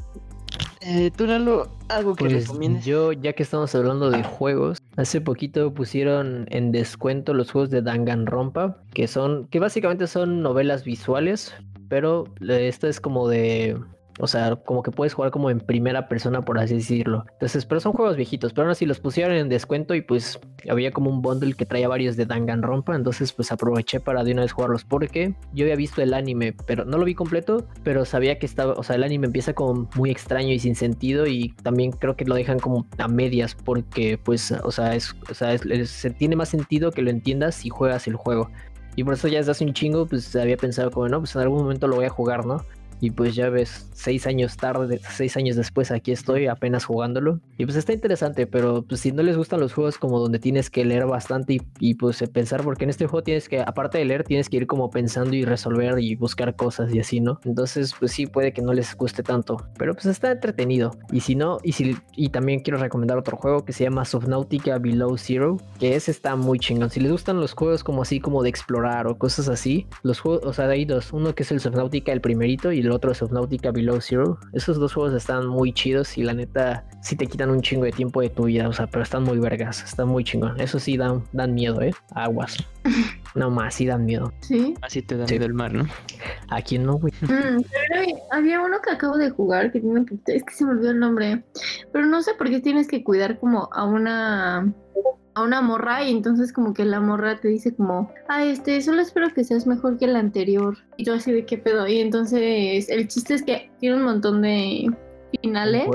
Eh, tú, Lalo, algo que Pues recomiendes. yo, ya que estamos hablando de juegos, hace poquito pusieron en descuento los juegos de Danganronpa, que son, que básicamente son novelas visuales, pero eh, esta es como de, o sea, como que puedes jugar como en primera persona, por así decirlo. Entonces, pero son juegos viejitos, pero aún así los pusieron en descuento y pues había como un bundle que traía varios de Danganronpa, entonces pues aproveché para de una vez jugarlos porque yo había visto el anime, pero no lo vi completo, pero sabía que estaba, o sea, el anime empieza como muy extraño y sin sentido y también creo que lo dejan como a medias porque pues, o sea, es, o sea, es- tiene más sentido que lo entiendas si juegas el juego. Y por eso ya desde hace un chingo, pues había pensado como, no, pues en algún momento lo voy a jugar, ¿no? Y pues ya ves, seis años tarde, seis años después aquí estoy apenas jugándolo. Y pues está interesante, pero pues si no les gustan los juegos como donde tienes que leer bastante y, y, pues pensar, porque en este juego tienes que, aparte de leer, tienes que ir como pensando y resolver y buscar cosas y así, ¿no? Entonces pues sí puede que no les guste tanto, pero pues está entretenido. Y si no, y si y también quiero recomendar otro juego que se llama Subnautica Below Zero, que ese está muy chingón. Si les gustan los juegos como así, como de explorar o cosas así, los juegos, o sea, hay dos, uno que es el Subnautica el primerito y el otro es Subnautica Below Zero. Esos dos juegos están muy chidos y la neta sí te quitan un chingo de tiempo de tu vida, o sea, pero están muy vergas, están muy chingón. Eso sí dan, dan miedo, ¿eh? Aguas. No más, sí dan miedo. Sí. Así te da Sí. miedo el mar, ¿no? ¿A quién no, güey? Mm, pero había- uno que acabo de jugar que tiene un poquito- es que se me olvidó el nombre, pero no sé por qué tienes que cuidar como a una a una morra y entonces como que la morra te dice como, ah, este, solo espero que seas mejor que el anterior. Y tú así de qué pedo. Y entonces el chiste es que tiene un montón de finales.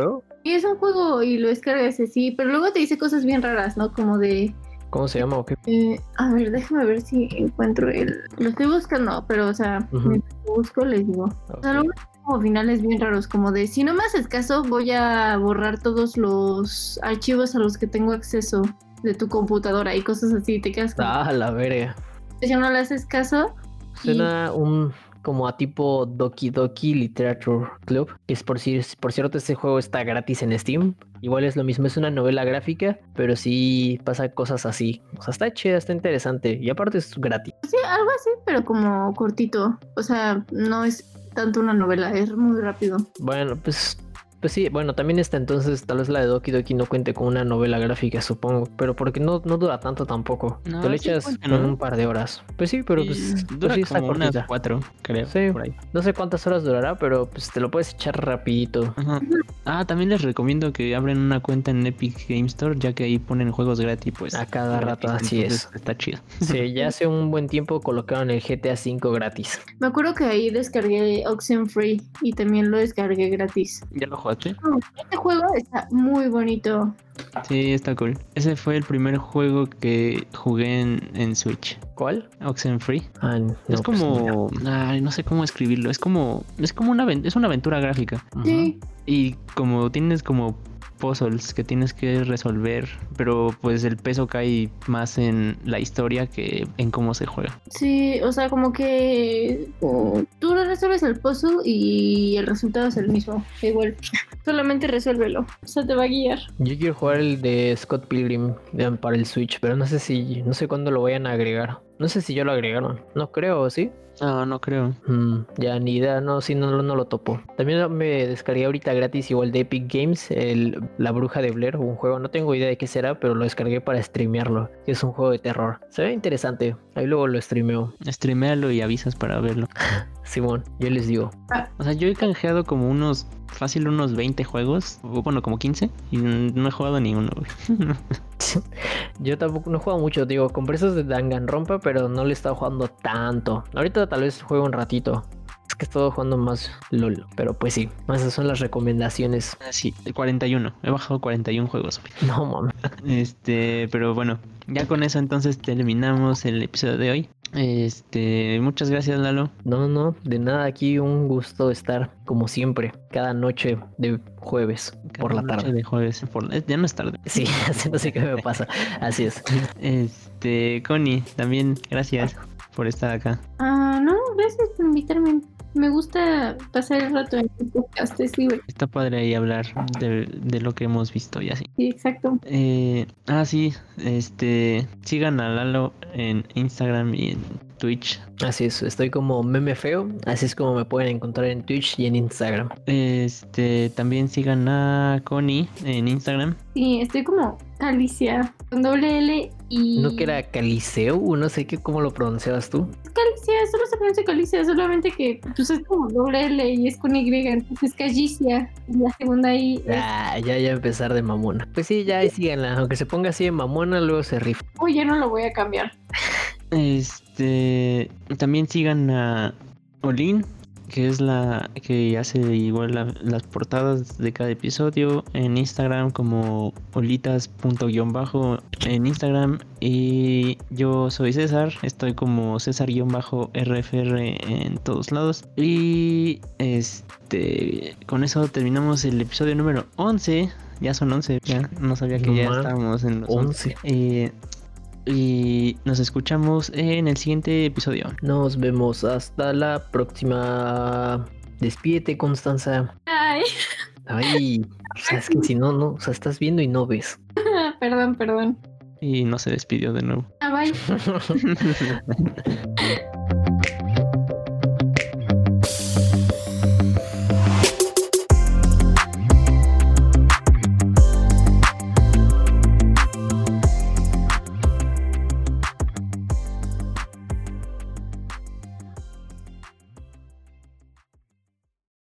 Y es un juego y lo descargas así, pero luego te dice cosas bien raras, ¿no? Como de, ¿Cómo se llama o qué? eh, a ver, déjame ver si encuentro el... Lo estoy buscando, pero o sea, lo busco les digo. O sea, Ok. luego hay como finales bien raros, como de si no me haces caso, voy a borrar todos los archivos a los que tengo acceso de tu computadora y cosas así. Te quedas como, Ah, la verga. si no le haces caso. y- Suena un como a tipo Doki Doki Literature Club. Que es por, si, por cierto, este juego está gratis en Steam. Igual es lo mismo, es una novela gráfica, pero sí pasa cosas así. O sea, está chida, está interesante. Y aparte es gratis. Sí, algo así, pero como cortito. O sea, no es tanto una novela, es muy rápido. Bueno, pues. Pues sí, bueno, también está entonces, tal vez la de Doki Doki no cuente con una novela gráfica, supongo. Pero porque no, no dura tanto tampoco. No, Te lo sí echas ¿no? un par de horas. Pues sí, pero Y pues. pues dura sí, está como unas cuatro, creo. Sí. por ahí. No sé cuántas horas durará, pero pues te lo puedes echar rapidito. Ajá. Ah, también les recomiendo que abren una cuenta en Epic Game Store, ya que ahí ponen juegos gratis, pues. A cada rato, gratis, así es. Está chido. Sí, ya hace un buen tiempo colocaron el GTA V gratis. Me acuerdo que ahí descargué Oxenfree y también lo descargué gratis. ¿Ya lo jugaste? Este juego está muy bonito. Sí, está cool. Ese fue el primer juego que jugué en, en Switch. ¿Cuál? Oxenfree. Ah, no, es pues, como. ay, no sé cómo escribirlo. Es como. Es como una es una aventura gráfica. Sí, Y como tienes como puzzles que tienes que resolver. Pero pues el peso cae más en la historia que en cómo se juega. sí, o sea, como que uh, tú resuelves el puzzle y el resultado es el mismo. Igual, solamente resuélvelo. O sea, te va a guiar. Yo quiero jugar el de Scott Pilgrim para el Switch, pero no sé si, no sé cuándo lo vayan a agregar. No sé si ya lo agregaron. No creo, ¿sí? No, no creo. Mm, ya ni idea, no, sí, no, no lo topo. También me descargué ahorita gratis igual de Epic Games, el La Bruja de Blair, un juego, no tengo idea de qué será, pero lo descargué para streamearlo. Es un juego de terror. Se ve interesante. Ahí luego lo streameo. Streamealo y avisas para verlo. Simón, yo les digo. O sea, yo he canjeado como unos fácil unos 20 juegos, bueno, como 15, y no he jugado ni uno, güey. Yo tampoco no he jugado mucho, digo, compré esos de Danganronpa, pero no le he estado jugando tanto. Ahorita tal vez juego un ratito. Es que he estado jugando más LOL, pero pues sí, esas son las recomendaciones. Ah, sí, 41, he bajado 41 juegos. No mames. Este, pero bueno, ya con eso entonces terminamos el episodio de hoy. Este, muchas gracias, Lalo. No, no, de nada, aquí un gusto estar como siempre, cada noche de jueves por la noche tarde. De jueves, por- ya no es tarde. Sí, así no sé qué me pasa. Así es. Este, Connie, también gracias por estar acá. Ah, no, gracias por invitarme. Me gusta pasar el rato en el podcast, es libre. Está padre ahí hablar de, de lo que hemos visto y así. Sí, exacto. Eh, ah, sí, este, sigan a Lalo en Instagram y en Twitch. Así es, estoy como meme feo, así es como me pueden encontrar en Twitch y en Instagram. Este, también sigan a Connie en Instagram. Sí, estoy como Calicia, con doble L y... ¿No que era Caliceo? No sé qué, cómo lo pronunciabas tú. Calicia, solo se pronuncia Calicia, solamente que pues es como doble L y es con Y, entonces Calicia. Y la segunda I es... Ah, ya, ya empezar de mamona. Pues sí, ya ahí síganla. Aunque se ponga así de mamona, luego se rifa. Uy, ya no lo voy a cambiar. Este, también sigan a Olin, que es la que hace igual la- las portadas de cada episodio en Instagram como olitas.bajo en Instagram y yo soy César, estoy como César-RFR en todos lados y este con eso terminamos el episodio número 11, ya son 11, ya no sabía que No ya estábamos en los 11. 11. Eh, y nos escuchamos en el siguiente episodio. Nos vemos hasta la próxima. Despídete, Constanza. Ay, Ay, o sea, es que si no, no, o sea, estás viendo y no ves. perdón, perdón. Y no se despidió de nuevo. Ah, bye.